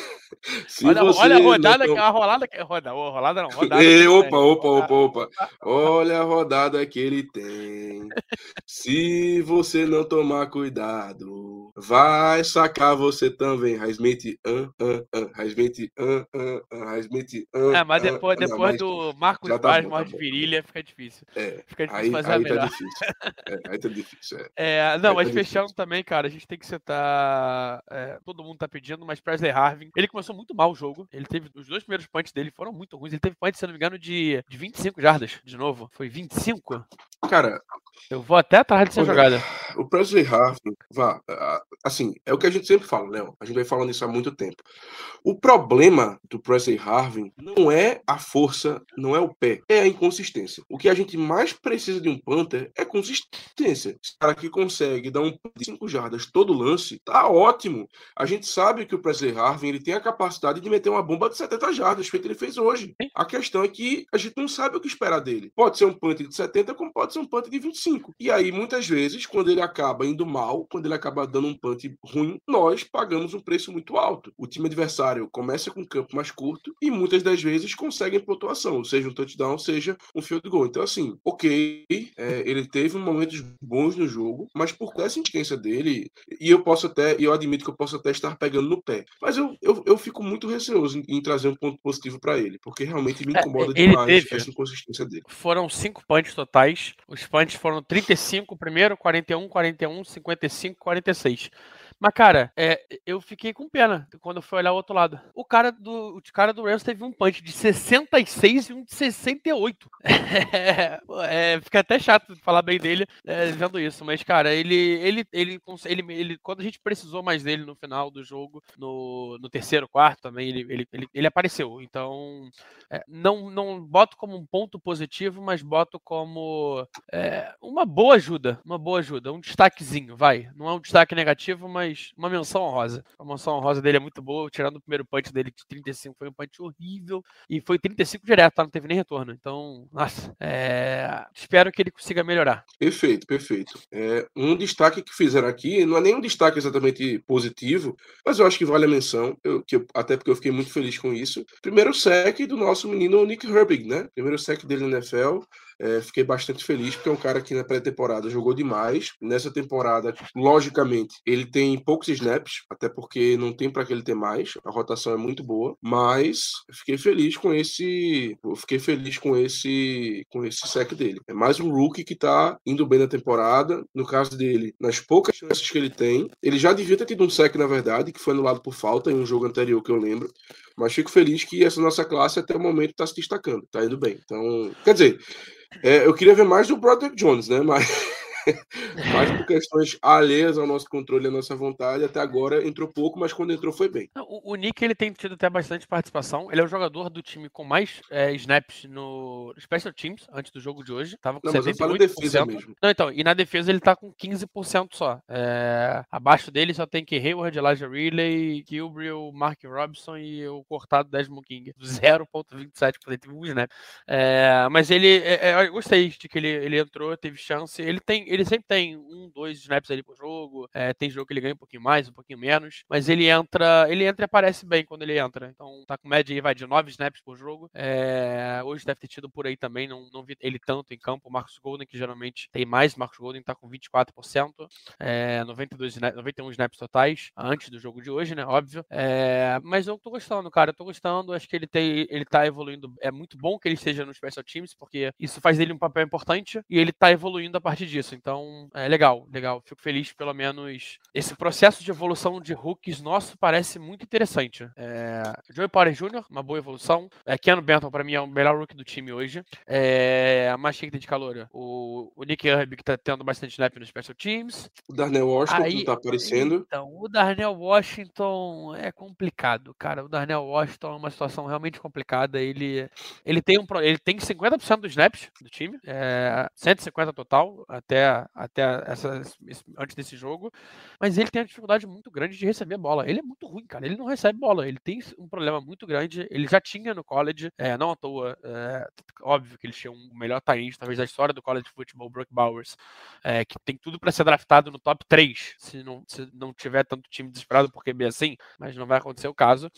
olha, olha, a rodada, não... a rolada que roda, rolada não, rodada. Ei, opa, opa, opa, opa. Olha a rodada que ele tem. Se você não tomar cuidado, vai sacar você também. Raismate, uh, uh, uh. Raismate, uh, É, mas depois, depois não, mas do Marcos tá morte tá de virilha, fica difícil. É, fica difícil aí, fazer aí a melhor. Tá difícil. É, aí tá difícil. É, é não, aí mas tá fechando também, cara, a gente tem que setar. É, todo mundo tá pedindo, mas Presley Harvin, ele começou começou muito mal o jogo. Ele teve. Os dois primeiros punts dele foram muito ruins. Ele teve punch, se não me engano, de, de 25 jardas, de novo. Foi 25? Cara. Eu vou até atrás dessa jogada. O Presley Harvin, vá, assim, é o que a gente sempre fala, Léo. A gente vem falando isso há muito tempo. O problema do Presley Harvin não é a força, não é o pé, é a inconsistência. O que a gente mais precisa de um punter é consistência. Esse cara que consegue dar um de 5 jardas todo lance, tá ótimo. A gente sabe que o Presley Harvin ele tem a capacidade de meter uma bomba de 70 jardas, feito ele fez hoje. A questão é que a gente não sabe o que esperar dele. Pode ser um punter de 70, como pode ser um punter de 25. E aí, muitas vezes, quando ele acaba indo mal, quando ele acaba dando um punter ruim, nós pagamos um preço muito alto. O time adversário começa com um campo mais curto e muitas das vezes conseguem pontuação, seja um touchdown, seja um field goal. Então, assim, ok, é, ele teve momentos bons no jogo, mas por essa insistência dele, e eu posso até, e eu admito que eu posso até estar pegando no pé, mas eu, eu, eu fico muito receoso em, em trazer um ponto positivo para ele, porque realmente me é, incomoda é, demais teve, essa inconsistência dele. Foram cinco punts totais, os punts foram 35 primeiro, 41, 41, 55, 46. Mas, cara, é, eu fiquei com pena quando eu fui olhar o outro lado. O cara do, o cara do Rams teve um punch de 66 e um de 68. É, é, fica até chato falar bem dele é, vendo isso. Mas, cara, ele, ele, ele, ele, ele, quando a gente precisou mais dele no final do jogo, no, no terceiro, quarto também, ele, ele, ele, ele apareceu. Então, é, não, não boto como um ponto positivo, mas boto como é, uma boa ajuda. Uma boa ajuda. Um destaquezinho, vai. Não é um destaque negativo, mas mas uma menção honrosa. A menção honrosa dele é muito boa, tirando o primeiro punch dele de 35, foi um punch horrível, e foi 35 direto, tá? não teve nem retorno. Então, nossa, é... espero que ele consiga melhorar. Perfeito, perfeito. É, um destaque que fizeram aqui, não é nem um destaque exatamente positivo, mas eu acho que vale a menção, eu, que eu, até porque eu fiquei muito feliz com isso. Primeiro sec do nosso menino Nick Herbig, né? Primeiro sec dele na NFL. É, fiquei bastante feliz, porque é um cara que na pré-temporada jogou demais. Nessa temporada, logicamente, ele tem poucos snaps, até porque não tem para que ele ter mais. A rotação é muito boa, mas fiquei feliz com esse, fiquei feliz com esse, com esse sec dele. É mais um rookie que tá indo bem na temporada. No caso dele, nas poucas chances que ele tem, ele já devia ter tido um sec na verdade, que foi anulado por falta em um jogo anterior que eu lembro. Mas fico feliz que essa nossa classe até o momento está se destacando, está indo bem. Então, quer dizer, é, eu queria ver mais do Broderick Jones, né? Mas mas por questões alheias ao nosso controle e à nossa vontade, até agora entrou pouco, mas quando entrou foi bem. O, o Nick ele tem tido até bastante participação. Ele é o jogador do time com mais é, snaps no Special Teams antes do jogo de hoje. Tava com Não, mas eu defesa mesmo. Não, então, e na defesa ele tá com 15% só. É, abaixo dele só tem que Hayward, Elijah Riley, Gilbriel, Mark Robson e o cortado Desmond King. 0.27%, teve um snap. É, mas ele, é, é, eu gostei de que ele, ele entrou, teve chance. Ele tem, ele sempre tem um, dois snaps ali por jogo. É, tem jogo que ele ganha um pouquinho mais, um pouquinho menos. Mas ele entra, ele entra e aparece bem quando ele entra. Então tá com média aí, vai de 9 snaps por jogo. É, hoje deve ter tido por aí também, não, não vi ele tanto em campo. O Marcos Golden, que geralmente tem mais, Marcos Golden tá com 24%, é, 92, 91 snaps totais, antes do jogo de hoje, né? Óbvio. É, mas eu tô gostando, cara. Eu tô gostando. Acho que ele, tem, ele tá evoluindo. É muito bom que ele esteja no Special Teams, porque isso faz dele um papel importante e ele tá evoluindo a partir disso. Então, é legal, legal. Fico feliz, pelo menos. Esse processo de evolução de rookies nosso parece muito interessante. É, Joey Potter Jr., uma boa evolução. É, Keanu Benton, para mim, é o melhor rookie do time hoje. É, mais que de calor. O, o Nick Herbie, que tá tendo bastante snap no Special Teams. O Darnell Washington Aí, tá aparecendo. Então, o Darnell Washington é complicado, cara. O Darnell Washington é uma situação realmente complicada. Ele, ele tem um ele tem 50% dos snaps do time, é, 150 total até, até essa, antes desse jogo, mas ele tem uma dificuldade muito grande de receber bola. Ele é muito ruim, cara. Ele não recebe bola. Ele tem um problema muito grande. Ele já tinha no college, é, não à toa. É, óbvio que ele tinha um melhor talento, talvez da história do college football, Brook Bowers, é, que tem tudo para ser draftado no top 3, se não, se não tiver tanto time desesperado por QB assim, mas não vai acontecer o caso.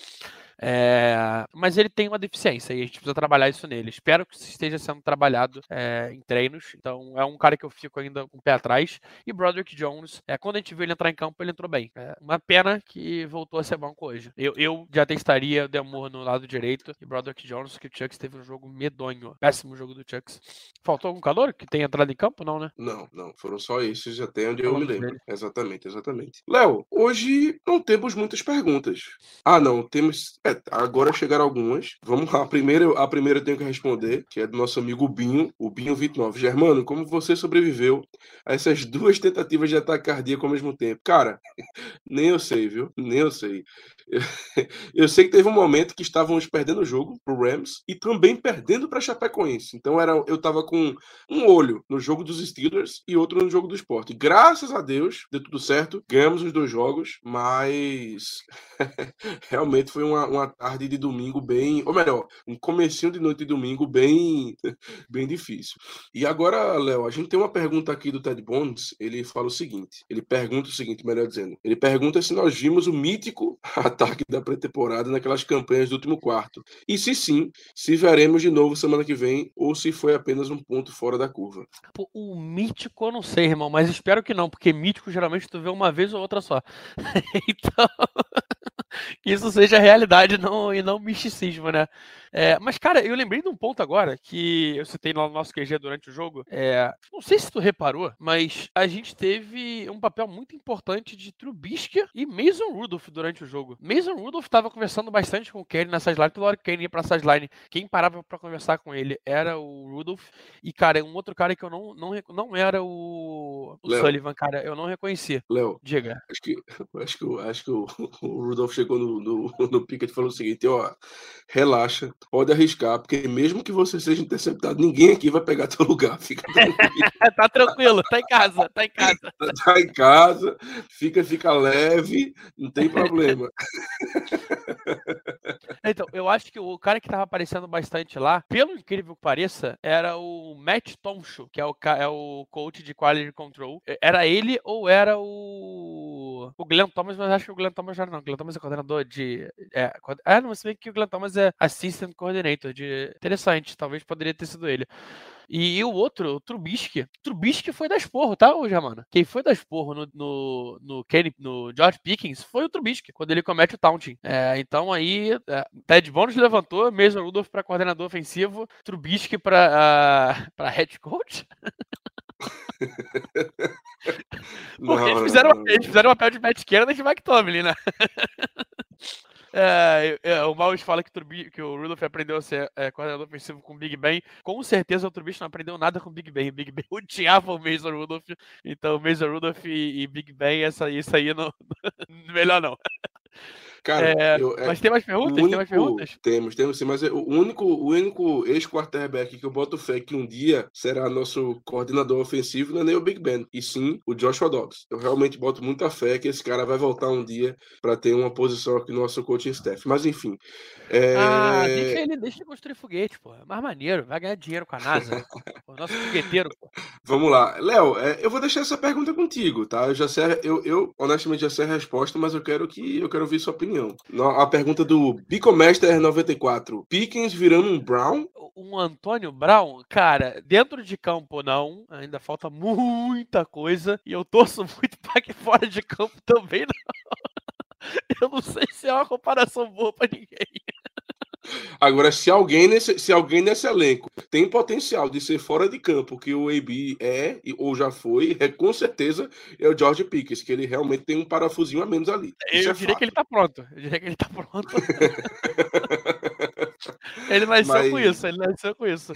É, mas ele tem uma deficiência e a gente precisa trabalhar isso nele. Espero que esteja sendo trabalhado é, em treinos. Então é um cara que eu fico ainda com o pé atrás. E Broderick Jones, é, quando a gente viu ele entrar em campo, ele entrou bem. É, uma pena que voltou a ser banco hoje. Eu, eu já testaria o Demor no lado direito e Broderick Jones, que o Chucks teve um jogo medonho. Péssimo jogo do Chucks. Faltou algum calor que tenha entrado em campo? Não, né? Não, não. Foram só esses até onde eu me lembro. Dele. Exatamente, exatamente. Léo, hoje não temos muitas perguntas. Ah, não. Temos é, agora chegaram algumas. Vamos lá. A primeira, a primeira eu tenho que responder, que é do nosso amigo Binho, o Binho 29. Germano, como você sobreviveu a essas duas tentativas de ataque cardíaco ao mesmo tempo? Cara, nem eu sei, viu? Nem eu sei. Eu sei que teve um momento que estávamos perdendo o jogo pro Rams e também perdendo para Chapecoense. Então era, eu tava com um olho no jogo dos Steelers e outro no jogo do esporte. Graças a Deus, deu tudo certo, ganhamos os dois jogos, mas realmente foi uma, uma tarde de domingo bem, ou melhor, um comecinho de noite de domingo bem, bem difícil. E agora, Léo, a gente tem uma pergunta aqui do Ted Bonds, ele fala o seguinte, ele pergunta o seguinte, melhor dizendo, ele pergunta se nós vimos o mítico ataque da pré-temporada naquelas campanhas do último quarto. E se sim, se veremos de novo semana que vem ou se foi apenas um ponto fora da curva. Pô, o mítico eu não sei, irmão, mas espero que não, porque mítico geralmente tu vê uma vez ou outra só. então, isso seja realidade não, e não misticismo, né? É, mas, cara, eu lembrei de um ponto agora que eu citei no nosso QG durante o jogo. É, não sei se tu reparou, mas a gente teve um papel muito importante de Trubisky e Mason Rudolph durante o jogo. Mason Rudolph estava conversando bastante com o Kenny na sideline. Toda hora que o Kenny ia pra sideline, quem parava para conversar com ele era o Rudolph. E, cara, um outro cara que eu não, não, não era o, o Sullivan, cara, eu não reconheci. Léo, diga. Acho que, acho que, acho que o, o Rudolph chegou no, no, no e falou o seguinte: ó, relaxa pode arriscar, porque mesmo que você seja interceptado, ninguém aqui vai pegar teu lugar. Fica tranquilo. tá tranquilo, tá em casa, tá em casa. Tá, tá em casa, fica, fica leve, não tem problema. Então, eu acho que o cara que tava aparecendo bastante lá, pelo incrível que pareça, era o Matt Tonshu, que é o, é o coach de quality control. Era ele ou era o o Glenn Thomas, mas acho que o Glenn Thomas já não. O Glenn Thomas é coordenador de. É, é não, se bem que o Glenn Thomas é assistant coordinator. De... Interessante, talvez poderia ter sido ele. E, o outro, o Trubisky. Trubisky foi da esporro, tá, hoje, mano? Quem foi da esporro no, no, no, Kenny, no George Pickens foi o Trubisky, quando ele comete o taunting. É, então aí, é, Ted Bones levantou, mesmo Rudolph para coordenador ofensivo, Trubisky para uh, head coach. Porque não, eles, fizeram, não, não. eles fizeram o papel de Matt Canada e de Mike Tomlin, né? É, é, o Maus fala que, que, o Rudolph aprendeu a ser é, coordenador ofensivo com o Big Ben. Com certeza o Trubisky não aprendeu nada com o Big Ben. O Big Ben odiava o Mason Rudolph. Então, Mason Rudolph e, e Big Ben, essa, isso aí não. melhor não. Cara, É, eu- é, mas tem mais perguntas? o Tem mais único- perguntas? Temos, temos sim, mas é o único, o único ex-quarterback que eu boto fé que um dia será nosso coordenador ofensivo não é nem o Big Ben, e sim o Joshua Dobbs. Eu realmente boto muita fé que esse cara vai voltar um dia para ter uma posição aqui no nosso coaching staff. Mas enfim. é, Ah, deixa ele, deixa ele construir foguete, pô. É mais maneiro, vai ganhar dinheiro com a NASA. o nosso fogueteiro, pô. Vamos lá. Léo, é, eu vou deixar essa pergunta contigo, tá? Eu já sei, eu, eu honestamente já sei a resposta, mas eu quero que eu quero ouvir sua opinião. No- A pergunta do Bicomester 94. Pickens virando um Brown? Um Antônio Brown, cara, dentro de campo não, ainda falta muita coisa e eu torço muito para que fora de campo também não. Eu não sei se é uma comparação boa para ninguém. Agora, se alguém nesse, se alguém nesse elenco tem potencial de ser fora de campo, que o AB é ou já foi, é com certeza é o George Pickens, que ele realmente tem um parafusinho a menos ali. Eu é diria que ele tá pronto. Eu diria que ele tá pronto. ele nasceu com Mas- isso, ele nasceu com isso.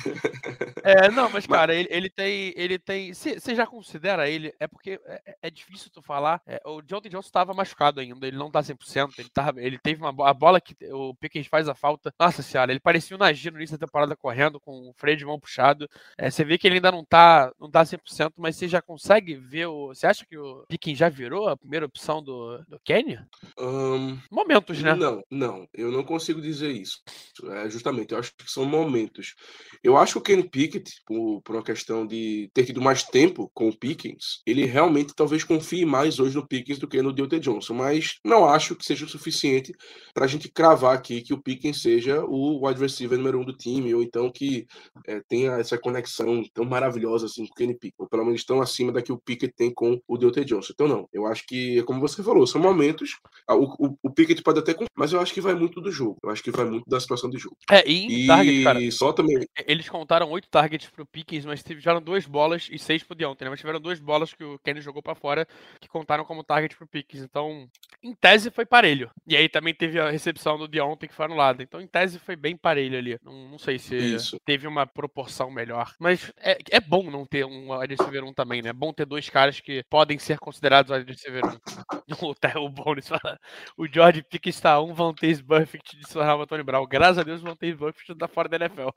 É, não, mas Mas- cara, ele, ele tem. Ele tem. Você já considera ele? É porque é, é- é difícil tu falar. é, o Jonathan Johnson estava machucado ainda, ele não tá 100%. Ele, tá, ele teve uma a bola que o Pickens faz a falta. Nossa senhora, ele parecia o Najee no início da temporada correndo com o freio de mão puxado. Você vê que ele ainda não tá, não tá 100%, mas você já consegue ver o. Você acha que o Pickens já virou a primeira opção do, do Kenny? Ahn, Momentos, né? Não, não, eu não consigo dizer isso. É, justamente, eu acho que são momentos. Eu acho que o Kenny Pickett, por, por uma questão de ter tido mais tempo com o Pickens, ele realmente talvez confie mais hoje no Pickens do que no Deontay Johnson, mas não acho que seja o suficiente para a gente cravar aqui que o Pickens seja o wide receiver número um do time, ou então que é, tenha essa conexão tão maravilhosa assim com o Kenny Pickett, ou pelo menos tão acima da que o Pickett tem com o Deontay Johnson. Então não, eu acho que, como você falou, são momentos ah, O, o, o Pickett pode até. Mas eu acho que vai muito do jogo. Eu acho que vai muito da situação do jogo. É, e em target, cara. E só também. Eles contaram oito targets pro Pickens, mas tiveram duas bolas e seis pro Deontay, né? Mas tiveram duas bolas que o Kenny jogou pra fora que contaram como target pro Pickens. Então, em tese foi parelho. E aí também teve a recepção do Deontay que foi anulada. Então, em tese foi bem parelho ali. Não, não sei se Isso. teve uma proporção melhor. Mas é, é bom não ter um wide receiver 1 também, né? É bom ter dois caras que podem ser considerados wide receiver 1. o, Ter- o Bones fala. O George Pickens está um Vantage Buffett de Sorrel Tony Brown. Graças a Deus, o Vantage Buffett tá fora da NFL.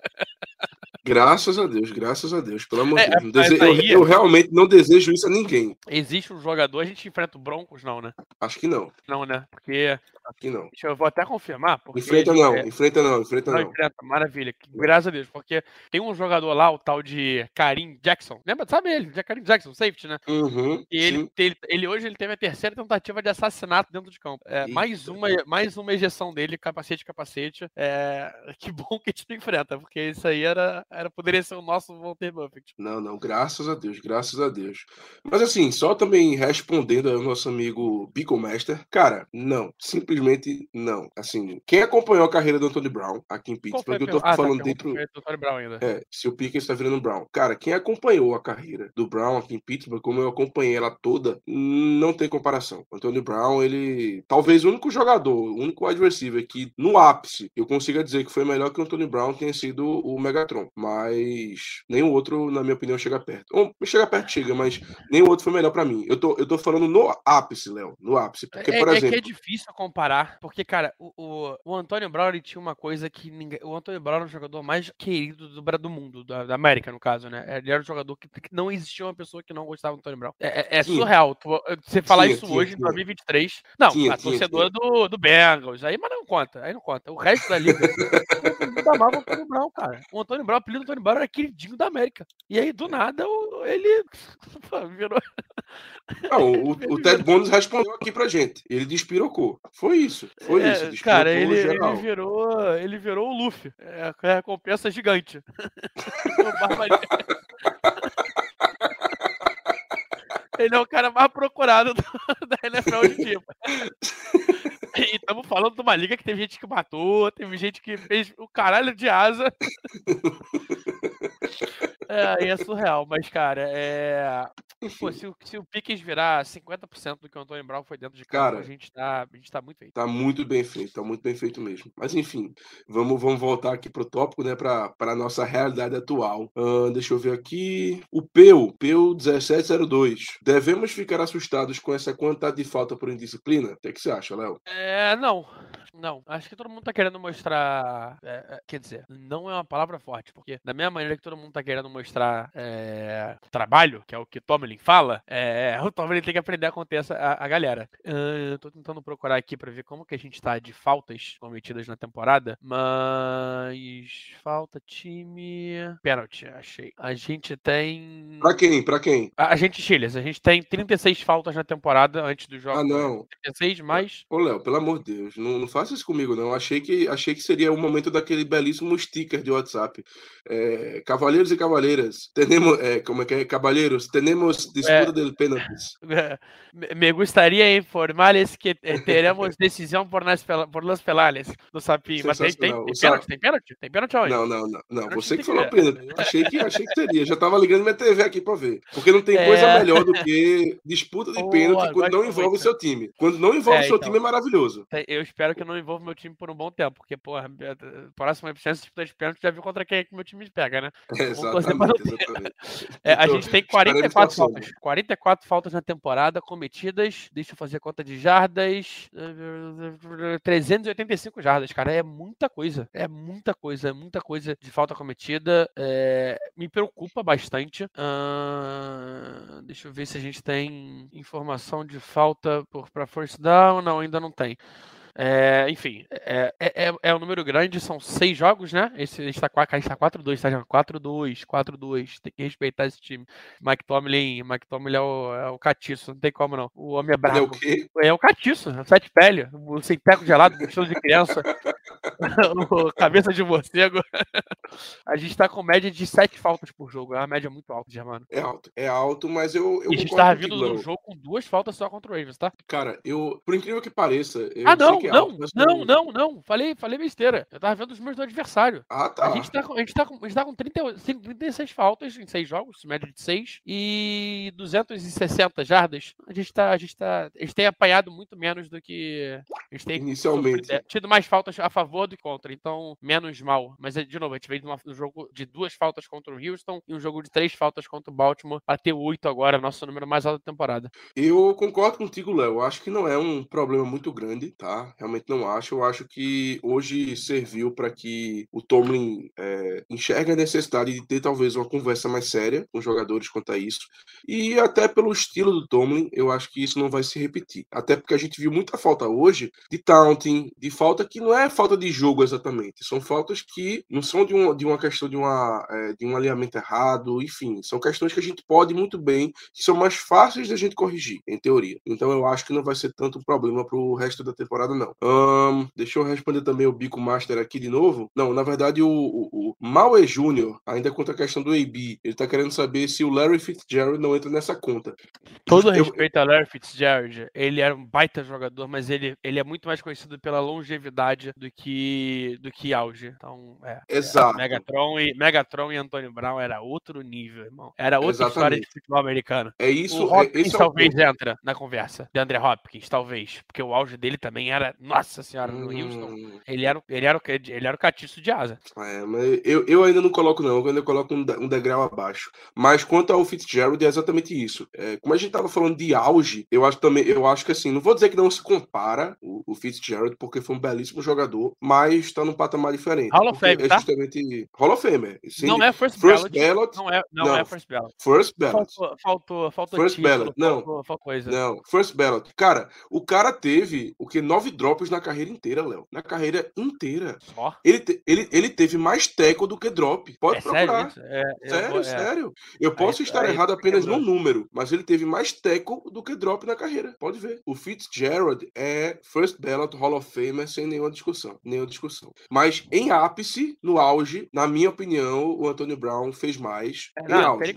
Graças a Deus, graças a Deus. Pelo amor de É, Deus. Dese- eu, aí- eu realmente não desejo isso a ninguém. Existe um jogador, a gente enfrenta o Broncos, não, né? Acho que não. Não, né? Porque. Que não. Deixa eu, vou até confirmar. Porque Enfrenta não, é, enfrenta não, enfrenta não não. enfrenta, maravilha. Graças a Deus. Porque tem um jogador lá, o tal de Karim Jackson. Lembra? Sabe ele? Karim Jackson, safety, né? Uhum, E ele, ele, ele hoje ele teve a terceira tentativa de assassinato dentro de campo. É, mais, uma, mais uma ejeção dele, capacete, capacete. É, que bom que a gente não enfrenta, porque isso aí era, era, poderia ser o nosso Walter Buffett. Não, não, graças a Deus, graças a Deus. Mas assim, só também respondendo ao nosso amigo Master, cara, não, simplesmente não. Assim, quem acompanhou a carreira do Anthony Brown aqui em Pittsburgh, eu tô ah, tá, falando a dentro. É, se o Pickens está virando Brown. Cara, quem acompanhou a carreira do Brown aqui em Pittsburgh, como eu acompanhei ela toda, não tem comparação. O Antonio Brown, ele. Talvez o único jogador, o único wide receiver que no ápice eu consiga dizer que foi melhor que o Antonio Brown tenha sido o Megatron. Mas nenhum outro, na minha opinião, chega perto. Ou chega perto, chega, mas nenhum outro foi melhor pra mim. Eu tô, eu tô falando no ápice, Léo. No ápice. Porque, é, por é exemplo. que é difícil comparar, porque, cara, o, o, o Antônio Brown ele tinha uma coisa que ninguém. O Antônio Brown era o jogador mais querido do, do mundo, da, da América, no caso, né? Ele era um jogador que, que não existia uma pessoa que não gostava do Antônio Brown. É, é- é surreal. tu- você falar Tinha, isso tinha, hoje, em tinha. 2023. Não, Tinha, a torcedora do, do Bengals. Aí, mas não conta. Aí não conta. O resto da liga. amava o Antônio Brown, cara. O Antônio Brown, o apelido do Antônio Brown era queridinho da América. E aí, do nada, ele pô, virou. Não, o, o Ted Bones respondeu aqui pra gente. Ele despirocou. Foi isso. Foi É, isso. cara, ele, ele virou. Ele virou o Luffy. É a recompensa gigante. Ele é o cara mais procurado do- da NFL hoje em dia. E estamos falando de uma liga que teve gente que matou, teve gente que fez o caralho de asa. É, é surreal, mas, cara, é. Pô, se o, se o Pickens virar 50% do que o Antônio Brown foi dentro de Cara, a, gente tá, a gente tá muito feito. Tá muito bem feito, tá muito bem feito mesmo. Mas enfim, vamos, vamos voltar aqui pro tópico, né, pra, pra nossa realidade atual. Ahn, deixa eu ver aqui. O Peu, Peu 1702. Devemos ficar assustados com essa quantidade de falta por indisciplina? O que, é que você acha, Léo? É, não. Não. Acho que todo mundo tá querendo mostrar. é, é, quer dizer, não é uma palavra forte, porque da mesma maneira que todo mundo tá querendo mostrar é, trabalho, que é o que Tomlin fala, é, o Tomlin tem que aprender a conter essa, a, a galera. Ahn, eu tô tentando procurar aqui pra ver como que a gente tá de faltas cometidas na temporada, mas. Falta, time. Pênalti, achei. A gente tem. Pra quem? Pra quem? A a gente, Chiles, a gente tem 36 faltas na temporada antes do jogo. Ah, não. 36 mais. Ô, Léo, pelo amor de Deus, não, não faça isso comigo, não. Achei que, achei que seria o momento daquele belíssimo sticker de WhatsApp. É, cavalheiros e cavaleiras, tenemos, é, como é que é? Caballeros, tenemos disputa del pênaltis. Me me gustaría informarles que eh, teremos decisão por, nas, por los penales do Sapinho. Mas tem, tem, tem O pênalti? Tem pênalti? Tem pênalti aonde? Não, não, não, não. Você que falou pênalti. Achei que, achei que teria. Já tava ligando minha TV aqui pra ver. Porque não tem coisa É. melhor do que disputa de Boa, pênalti quando não envolve o seu time. Quando não envolve o É, seu então. time é maravilhoso. Eu espero que eu não envolva meu time por um bom tempo, porque, porra, eh, próxima chance de disputa de pênalti já viu contra quem é que meu time pega, né? Exatamente, exatamente. É, a Então, gente tem esperando 44 situação. faltas. 44 faltas na temporada cometidas. Deixa eu fazer a conta de jardas. eh, 385 jardas, cara. É muita coisa. É muita coisa. É muita coisa de falta cometida. É, me preocupa bastante. Ahn, deixa eu ver se a gente tem informação de falta por para first down. Não, ainda não tem. É, enfim, é, é, é- é um número grande, são seis jogos, né? Esse, a gente tá, qua- a gente tá 4-2, tá, gente? 4-2, 4-2, tem que respeitar esse time. Mike Tomlin, Mike Tomlin é o, é o catiço, não tem como não. O homem é Ele é o quê? É o catiço, é sete pele, o sem teco gelado, estilo de criança, cabeça de morcego. A gente tá com média de sete faltas por jogo, é uma média muito alta, Germano. É alto. É alto, mas eu, eu E a gente tava vindo do jogo com duas faltas só contra o Ravens, tá? Cara, eu, por incrível que pareça, eu ah, sei não, não, não, não, não. Falei, falei besteira. Eu tava vendo os meus do adversário. Ah, tá. A gente tá com, a gente tá com, a gente tá com 30, 36 faltas em 6 jogos, média de 6, e 260 jardas. A gente tá, a gente tá, a gente tem apanhado muito menos do que a gente tem Inicialmente. sofrido- é, tido mais faltas a favor do que contra, então menos mal. Mas é, de novo, a gente veio de um jogo de duas faltas contra o Houston e um jogo de três faltas contra o Baltimore, pra ter oito agora, nosso número mais alto da temporada. Eu concordo contigo, Léo. Eu Acho que não é um problema muito grande, tá? Realmente não acho. Eu acho que hoje serviu para que o Tomlin é, enxergue a necessidade de ter talvez uma conversa mais séria com os jogadores quanto a isso. E até pelo estilo do Tomlin, eu acho que isso não vai se repetir. Até porque a gente viu muita falta hoje de taunting, de falta que não é falta de jogo exatamente. São faltas que não são de, um, de uma questão de, uma, é, de um alinhamento errado, enfim. São questões que a gente pode muito bem que são mais fáceis da gente corrigir, em teoria. Então eu acho que não vai ser tanto um problema pro resto da temporada, não. Ahn, deixa eu responder também o Bico Master aqui de novo. Não, na verdade, o, o, o Maue Júnior, ainda conta a questão do AB, ele tá querendo saber se o Larry Fitzgerald não entra nessa conta. Todo Eu- respeito a Larry Fitzgerald, ele era um baita jogador, mas ele, ele é muito mais conhecido pela longevidade do que do que auge. Então, é. Exato. Megatron e Megatron e Antônio Brown era outro nível, irmão. Era outra história Exatamente. de futebol americano. É isso, o é, Hopkins é o talvez ponto. entra na conversa. De André Hopkins, talvez. Porque o auge dele também era, nossa senhora, no Houston. Hum, Ele era, o- ele, era, o- ele era o catiço de asa. É, mas eu, eu ainda não coloco, não. Eu ainda coloco um, um degrau abaixo. Mas quanto ao Fitzgerald, é exatamente isso. É, como a gente tava falando de auge, eu acho também, eu acho que assim, não vou dizer que não se compara o, o Fitzgerald, porque foi um belíssimo jogador, mas tá num patamar diferente. Hall of Fame, é tá? justamente Hall of Fame. Sim, não é first, first ballot. ballot. Não é, não, Não. é first ballot. First ballot. Faltou, faltou, faltou First título, ballot, não. faltou, faltou coisa. Não, first ballot. Cara, o cara teve o que? Nove drops na carreira inteira, Léo. Na carreira inteira. Só. Ele, te- ele, ele teve mais teco do que drop. Pode é procurar. sério? É, eu Sério, vou- é. sério. Eu posso estar aí errado apenas no número, mas ele teve mais teco do que drop na carreira. Pode ver. O Fitzgerald é first ballot Hall of Famer sem nenhuma discussão. Nenhuma discussão. Mas em ápice, no auge, na minha opinião, o Antônio Brown fez mais É, não, auge.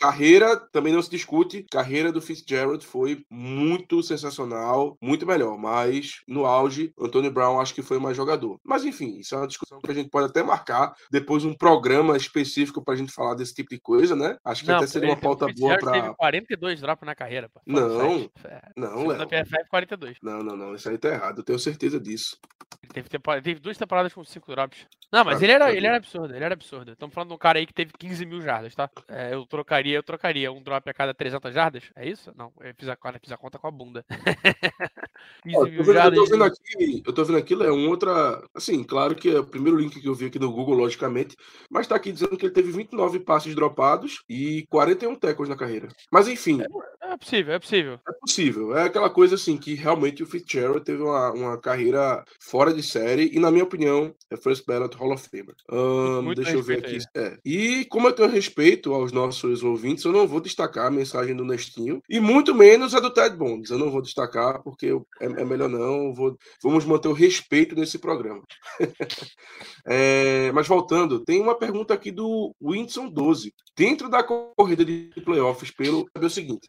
Carreira também não se discute. Carreira do Fitzgerald foi muito sensacional, muito melhor. Mas no auge, Antônio Brown acho que foi mais jogador. Mas enfim, isso é uma discussão que a gente pode até marcar depois um programa específico pra gente falar desse tipo de coisa, né? Acho que Não, até seria uma pauta boa pra. teve 42 drops na carreira, pô. Não, É, Não, a Léo. PFF, 42. Não, não, não. Isso aí tá errado. Eu tenho certeza disso. Ele teve, temporada- teve duas temporadas com 5 drops. Não, mas Ah, ele era, ele era absurdo, ele era absurdo. Estamos falando de um cara aí que teve 15 mil jardas, tá? É, eu trocaria, eu trocaria um drop a cada 300 jardas, é isso? Não, eu fiz a, eu fiz a conta com a bunda. 15 Ó, eu, tô vendo, eu tô vendo aqui, eu tô vendo aqui, é um outra. Assim, claro que é o primeiro link que eu vi aqui no Google, logicamente, mas tá aqui dizendo que ele teve 29 passes dropados e 41 tackles na carreira. Mas enfim, É possível, é possível. é possível. É aquela coisa assim que realmente o Fitzgerald teve uma, uma carreira fora de série e, na minha opinião, é First Ballot Hall of Famer. Muito deixa eu ver aqui. É. E como eu tenho respeito aos nossos ouvintes, eu não vou destacar a mensagem do Nestinho e muito menos a do Ted Bonds. Eu não vou destacar porque eu- é, é melhor não. Vou, vamos manter o respeito nesse programa. É, mas voltando, tem uma pergunta aqui do Winson 12. Dentro da corrida de playoffs, pelo é o seguinte: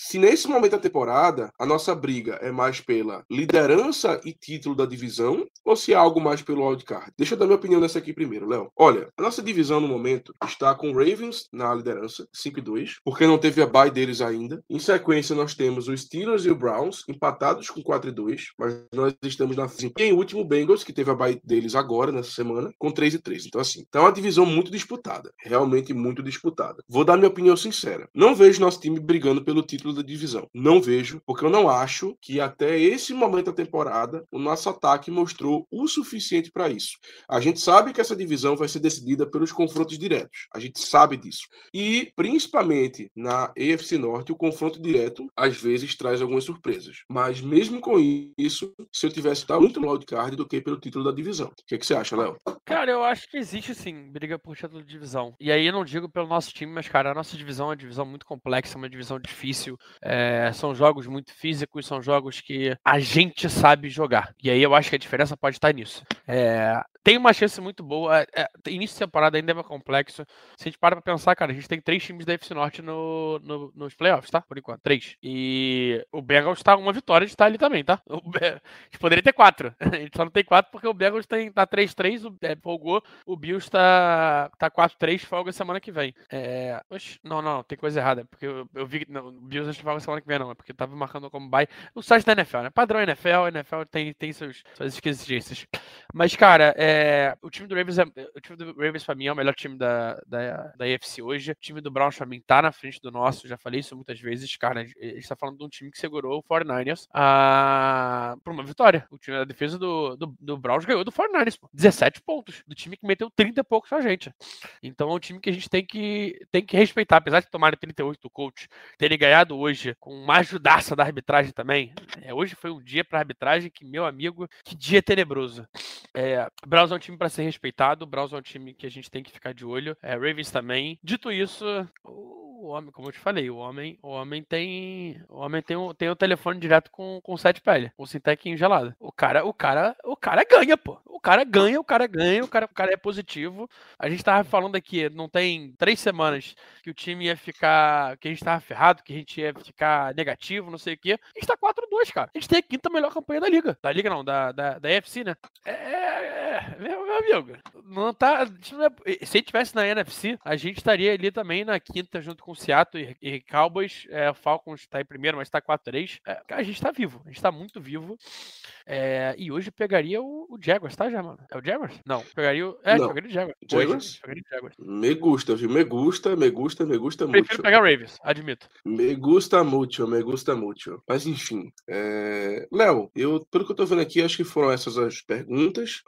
se nesse momento da temporada a nossa briga é mais pela liderança e título da divisão, ou se é algo mais pelo wildcard? Deixa eu dar minha opinião nessa aqui primeiro, Léo. Olha, a nossa divisão no momento está com Ravens na liderança, 5 e 2, porque não teve a bye deles ainda. Em sequência, nós temos os Steelers e o Browns empatados com 4 e 2, mas nós estamos na e em último Bengals, que teve a bye deles agora, nessa semana, com 3 e 3. Então, assim, tá uma divisão muito disputada. Realmente muito disputada. Vou dar minha opinião sincera. Não vejo nosso time brigando pelo título da divisão. Não vejo, porque eu não acho que até esse momento da temporada o nosso ataque mostrou o suficiente para isso. A gente sabe que essa divisão vai ser decidida pelos confrontos diretos. A gente sabe disso. E, principalmente na EFC Norte, o confronto direto às vezes traz algumas surpresas. Mas mesmo com isso, se eu tivesse tá muito no wildcard do que pelo título da divisão. O que, que você acha, Léo? Cara, eu acho que existe sim briga por título de divisão. E aí eu não digo pelo nosso time, mas, cara, a nossa divisão é uma divisão muito complexa, uma divisão difícil. É, são jogos muito físicos, são jogos que a gente sabe jogar. E aí eu acho que a diferença pode estar nisso. É, tem uma chance muito boa. É, início de temporada ainda é complexo. Se a gente para pra pensar, cara, a gente tem três times da FC Norte no, no- nos playoffs, tá? Por enquanto, três. E o Bengals tá uma vitória de estar ali também, tá? O a gente poderia ter quatro. A gente só não tem quatro porque o Bengals tem, tá 3-3, o é, folgou. O Bills tá, tá 4-3, folga semana que vem. É, oxe, não, não, tem coisa errada. Porque eu, eu vi que não, o Bills que folga semana que vem, não. É porque tava marcando como bye. O site da NFL, né? Padrão NFL, NFL tem, tem seus, suas exigências. Mas, cara, é, o time do Ravens é, o time do Ravens pra mim é o melhor time da, da, da AFC hoje. O time do Browns pra mim tá na frente do nosso, já falei isso muitas vezes, cara. A gente tá falando de um time que segurou o 49ers a, por uma vitória. O time da defesa do, do, do Browns ganhou do 49ers, pô. 17 pontos. Do time que meteu 30 e poucos na gente. Então é um time que a gente tem que, tem que respeitar. Apesar de tomarem 38 do coach, terem ganhado hoje com uma ajudaça da arbitragem também. É, hoje foi um dia pra arbitragem que, meu amigo, que dia tenebroso. É, Browns é um time para ser respeitado, Browns é um time que a gente tem que ficar de olho, é, Ravens também. Dito isso, o homem, como eu te falei, o homem, o homem tem, o homem tem o, tem o telefone direto com com sete pele, com Sintec gelado. O cara, o cara, o cara ganha, pô. O cara ganha, o cara ganha, o cara, o cara é positivo. A gente tava falando aqui, não tem três semanas que o time ia ficar, que a gente tava ferrado, que a gente ia ficar negativo, não sei o quê. A gente tá 4-2, cara. A gente tem a quinta melhor campanha da liga. Da liga não, da, da, da EFC, né? É, é, meu, meu amigo, não tá. a gente não é- se tivesse na NFC, a gente estaria ali também na quinta, junto com o Seattle e, e Cowboys. É, o Falcons tá em primeiro, mas tá 4-3. É, a gente tá vivo, a gente tá muito vivo. É, e hoje pegaria o, o Jaguars, tá, já, mano? É o Jaguars? Não, pegaria o. É, Não. pegaria o Jaguars. Jaguars? Hoje, Jaguars. Me gusta, viu? Me gusta, me gusta, me gusta Prefiro muito. pegar o Ravens, admito. Me gusta muito, me gusta muito. Mas enfim, é... Léo, eu, pelo que eu tô vendo aqui, acho que foram essas as perguntas.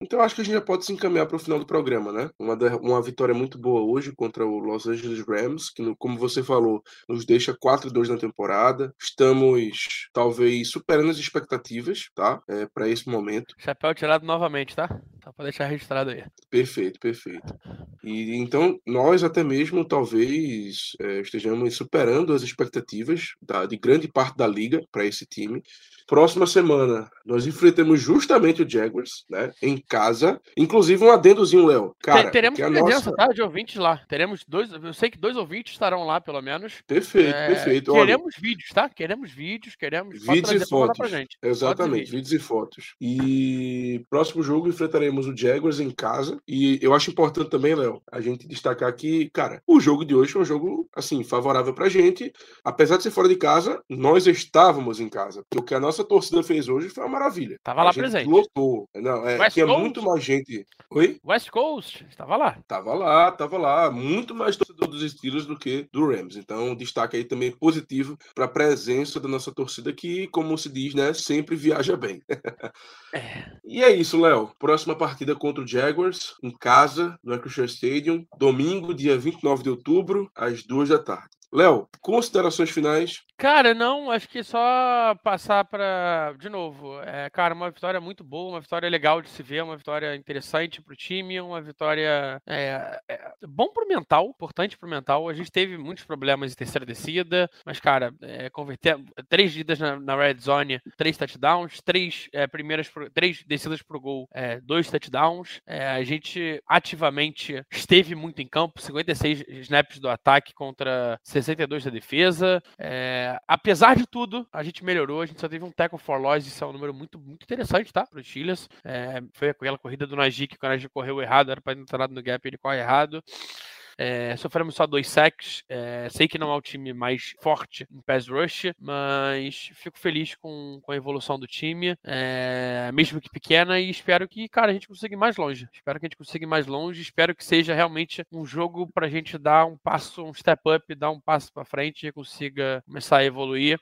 Então acho que a gente já pode se encaminhar para o final do programa, né? Uma, uma vitória muito boa hoje contra o Los Angeles Rams, que, no- como você falou, nos deixa 4-2 na temporada. Estamos, talvez, superando as expectativas, tá? É, para esse momento. Chapéu tirado novamente, tá? Só pra deixar registrado aí. Perfeito, perfeito. E então nós até mesmo talvez é, estejamos superando as expectativas da, de grande parte da liga para esse time. Próxima semana, nós enfrentamos justamente o Jaguars, né? Em casa. Inclusive, um adendozinho, Léo. Cara, teremos que a presença, nossa... tá? De ouvintes lá. Teremos dois. Eu sei que dois ouvintes estarão lá, pelo menos. Perfeito, É, perfeito. Olha, Queremos vídeos, tá? Queremos vídeos, queremos. Vídeos e fotos. Exatamente, vídeos e fotos. E próximo jogo enfrentaremos o Jaguars em casa. E eu acho importante também, Léo, a gente destacar que, cara, o jogo de hoje foi um jogo, assim, favorável pra gente. Apesar de ser fora de casa, nós estávamos em casa. Porque a nossa torcida fez hoje foi uma maravilha. Tava A lá presente. Lotou. Não, é, West tinha Coast? muito mais gente. Oi? West Coast, estava lá. Tava lá, tava lá. Muito mais torcedor dos Steelers do que do Rams. Então, destaque aí também positivo para a presença da nossa torcida que, como se diz, né, sempre viaja bem. E é isso, Léo. Próxima partida contra o Jaguars, em casa, no Acrisure Stadium, domingo, dia 29 de outubro, às duas da tarde. Léo, considerações finais? Cara, não, acho que só passar para de novo. É, cara, uma vitória muito boa, uma vitória legal de se ver, uma vitória interessante pro time, uma vitória é, é, bom pro mental, importante pro mental. A gente teve muitos problemas em terceira descida, mas, cara, é, converter três idas na, na red zone, três touchdowns, três é, primeiras, pro- três descidas pro gol, é, dois touchdowns. É, a gente ativamente esteve muito em campo, 56 snaps do ataque contra 62 da defesa. É, apesar de tudo, a gente melhorou. A gente só teve um tackle for loss. Isso é um número muito, muito interessante, tá? Pro Steelers. É, foi aquela corrida do Najee que o Najee correu errado. Era ter entrado no gap ele corre errado. É, sofremos só dois sacks. É, sei que não é o time mais forte em pass rush, mas fico feliz com, com a evolução do time, é, mesmo que pequena, e espero que, cara, a gente consiga ir mais longe. Espero que a gente consiga ir mais longe. Espero que seja realmente um jogo pra gente dar um passo, um step up, dar um passo pra frente e consiga começar a evoluir.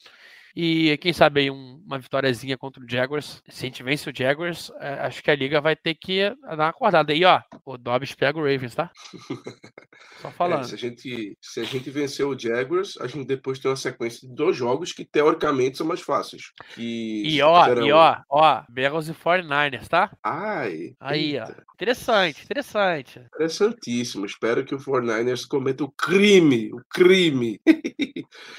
E quem sabe aí um- uma vitóriazinha contra o Jaguars. Se a gente vence o Jaguars, é, acho que a liga vai ter que dar uma acordada. aí, ó, o Dobbs pega o Ravens, tá? Só É, falando. se, a gente, se a gente vencer o Jaguars, a gente depois tem uma sequência de dois jogos que teoricamente são mais fáceis. E ó, serão- e ó, ó, Bengals e 49ers, tá? Ai, Aí, ó. eita, Interessante, interessante. interessantíssimo. Espero que o 49ers cometa o crime, o crime.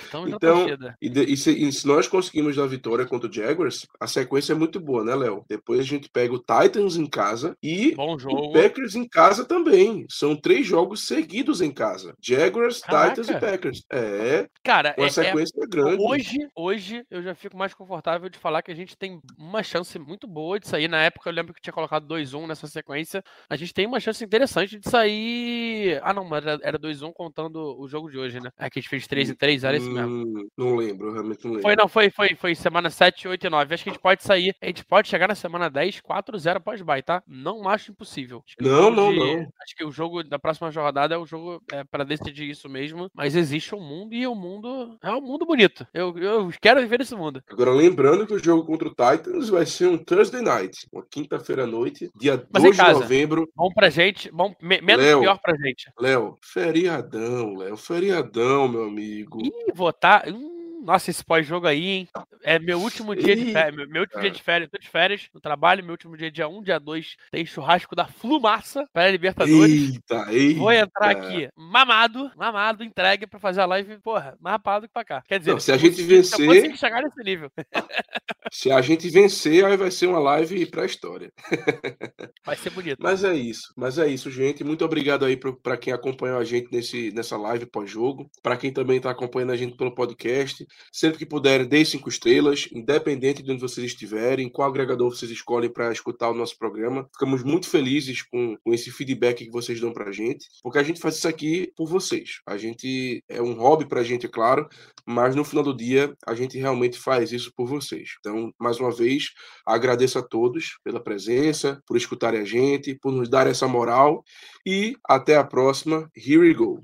Estamos Então, na. E, de- e se, e se nós conseguimos dar vitória contra o Jaguars, a sequência é muito boa, né, Léo? Depois a gente pega o Titans em casa e o. Packers em casa também. São três jogos seguidos em casa. Jaguars, Titans e Caraca. Packers. É, Cara, uma é- é, sequência grande. Hoje, hoje eu já fico mais confortável de falar que a gente tem uma chance muito boa de sair. Na época eu lembro que tinha colocado 2-1 nessa sequência. A gente tem uma chance interessante de sair. Ah, não, mas era, era 2-1 contando o jogo de hoje, né? É que a gente fez 3 e 3, era isso mesmo. Hum, não lembro, realmente não lembro. Foi, não, foi, foi, foi semana 7, 8 e 9. Acho que a gente pode sair, a gente pode chegar na semana 10, 4-0 pós-bye, tá? Não acho impossível. Acho Não, não, de- não. Acho que o jogo da próxima jornada é o jogo é, para decidir isso mesmo. Mas existe um mundo e o mundo é um mundo bonito. Eu, eu quero viver nesse mundo. Agora, lembrando que o jogo contra o Titans vai ser um Thursday night, uma quinta-feira à noite, dia Mas 2 em de novembro. Bom pra gente, bom, me- menos Léo. pior pra gente. Léo, feriadão, Léo, feriadão, meu amigo. Ih, votar. Hum, nossa, esse pós-jogo aí, hein? É meu último dia de férias. Meu, meu último dia de férias. Tô de férias no trabalho. Meu último dia, dia 1, dia 2, tem churrasco da Flumaça para Libertadores. Eita, eita. Vou entrar aqui mamado, mamado, entregue pra fazer a live, porra, mais rapado que pra cá. Quer dizer, Não, se a gente vencer- chegar nesse nível. Se a gente vencer, aí vai ser uma live pra história. Vai ser bonito. Mas é isso, mas é isso, gente. Muito obrigado aí para quem acompanhou a gente nesse, nessa live pós-jogo. Para quem também está acompanhando a gente pelo podcast. Sempre que puderem, dê cinco estrelas, independente de onde vocês estiverem, qual agregador vocês escolhem para escutar o nosso programa. Ficamos muito felizes com, com esse feedback que vocês dão para a gente, porque a gente faz isso aqui por vocês. A gente é um hobby para a gente, é claro, mas no final do dia a gente realmente faz isso por vocês. Então, mais uma vez, agradeço a todos pela presença, por escutarem a gente, por nos dar essa moral e até a próxima. Here we go.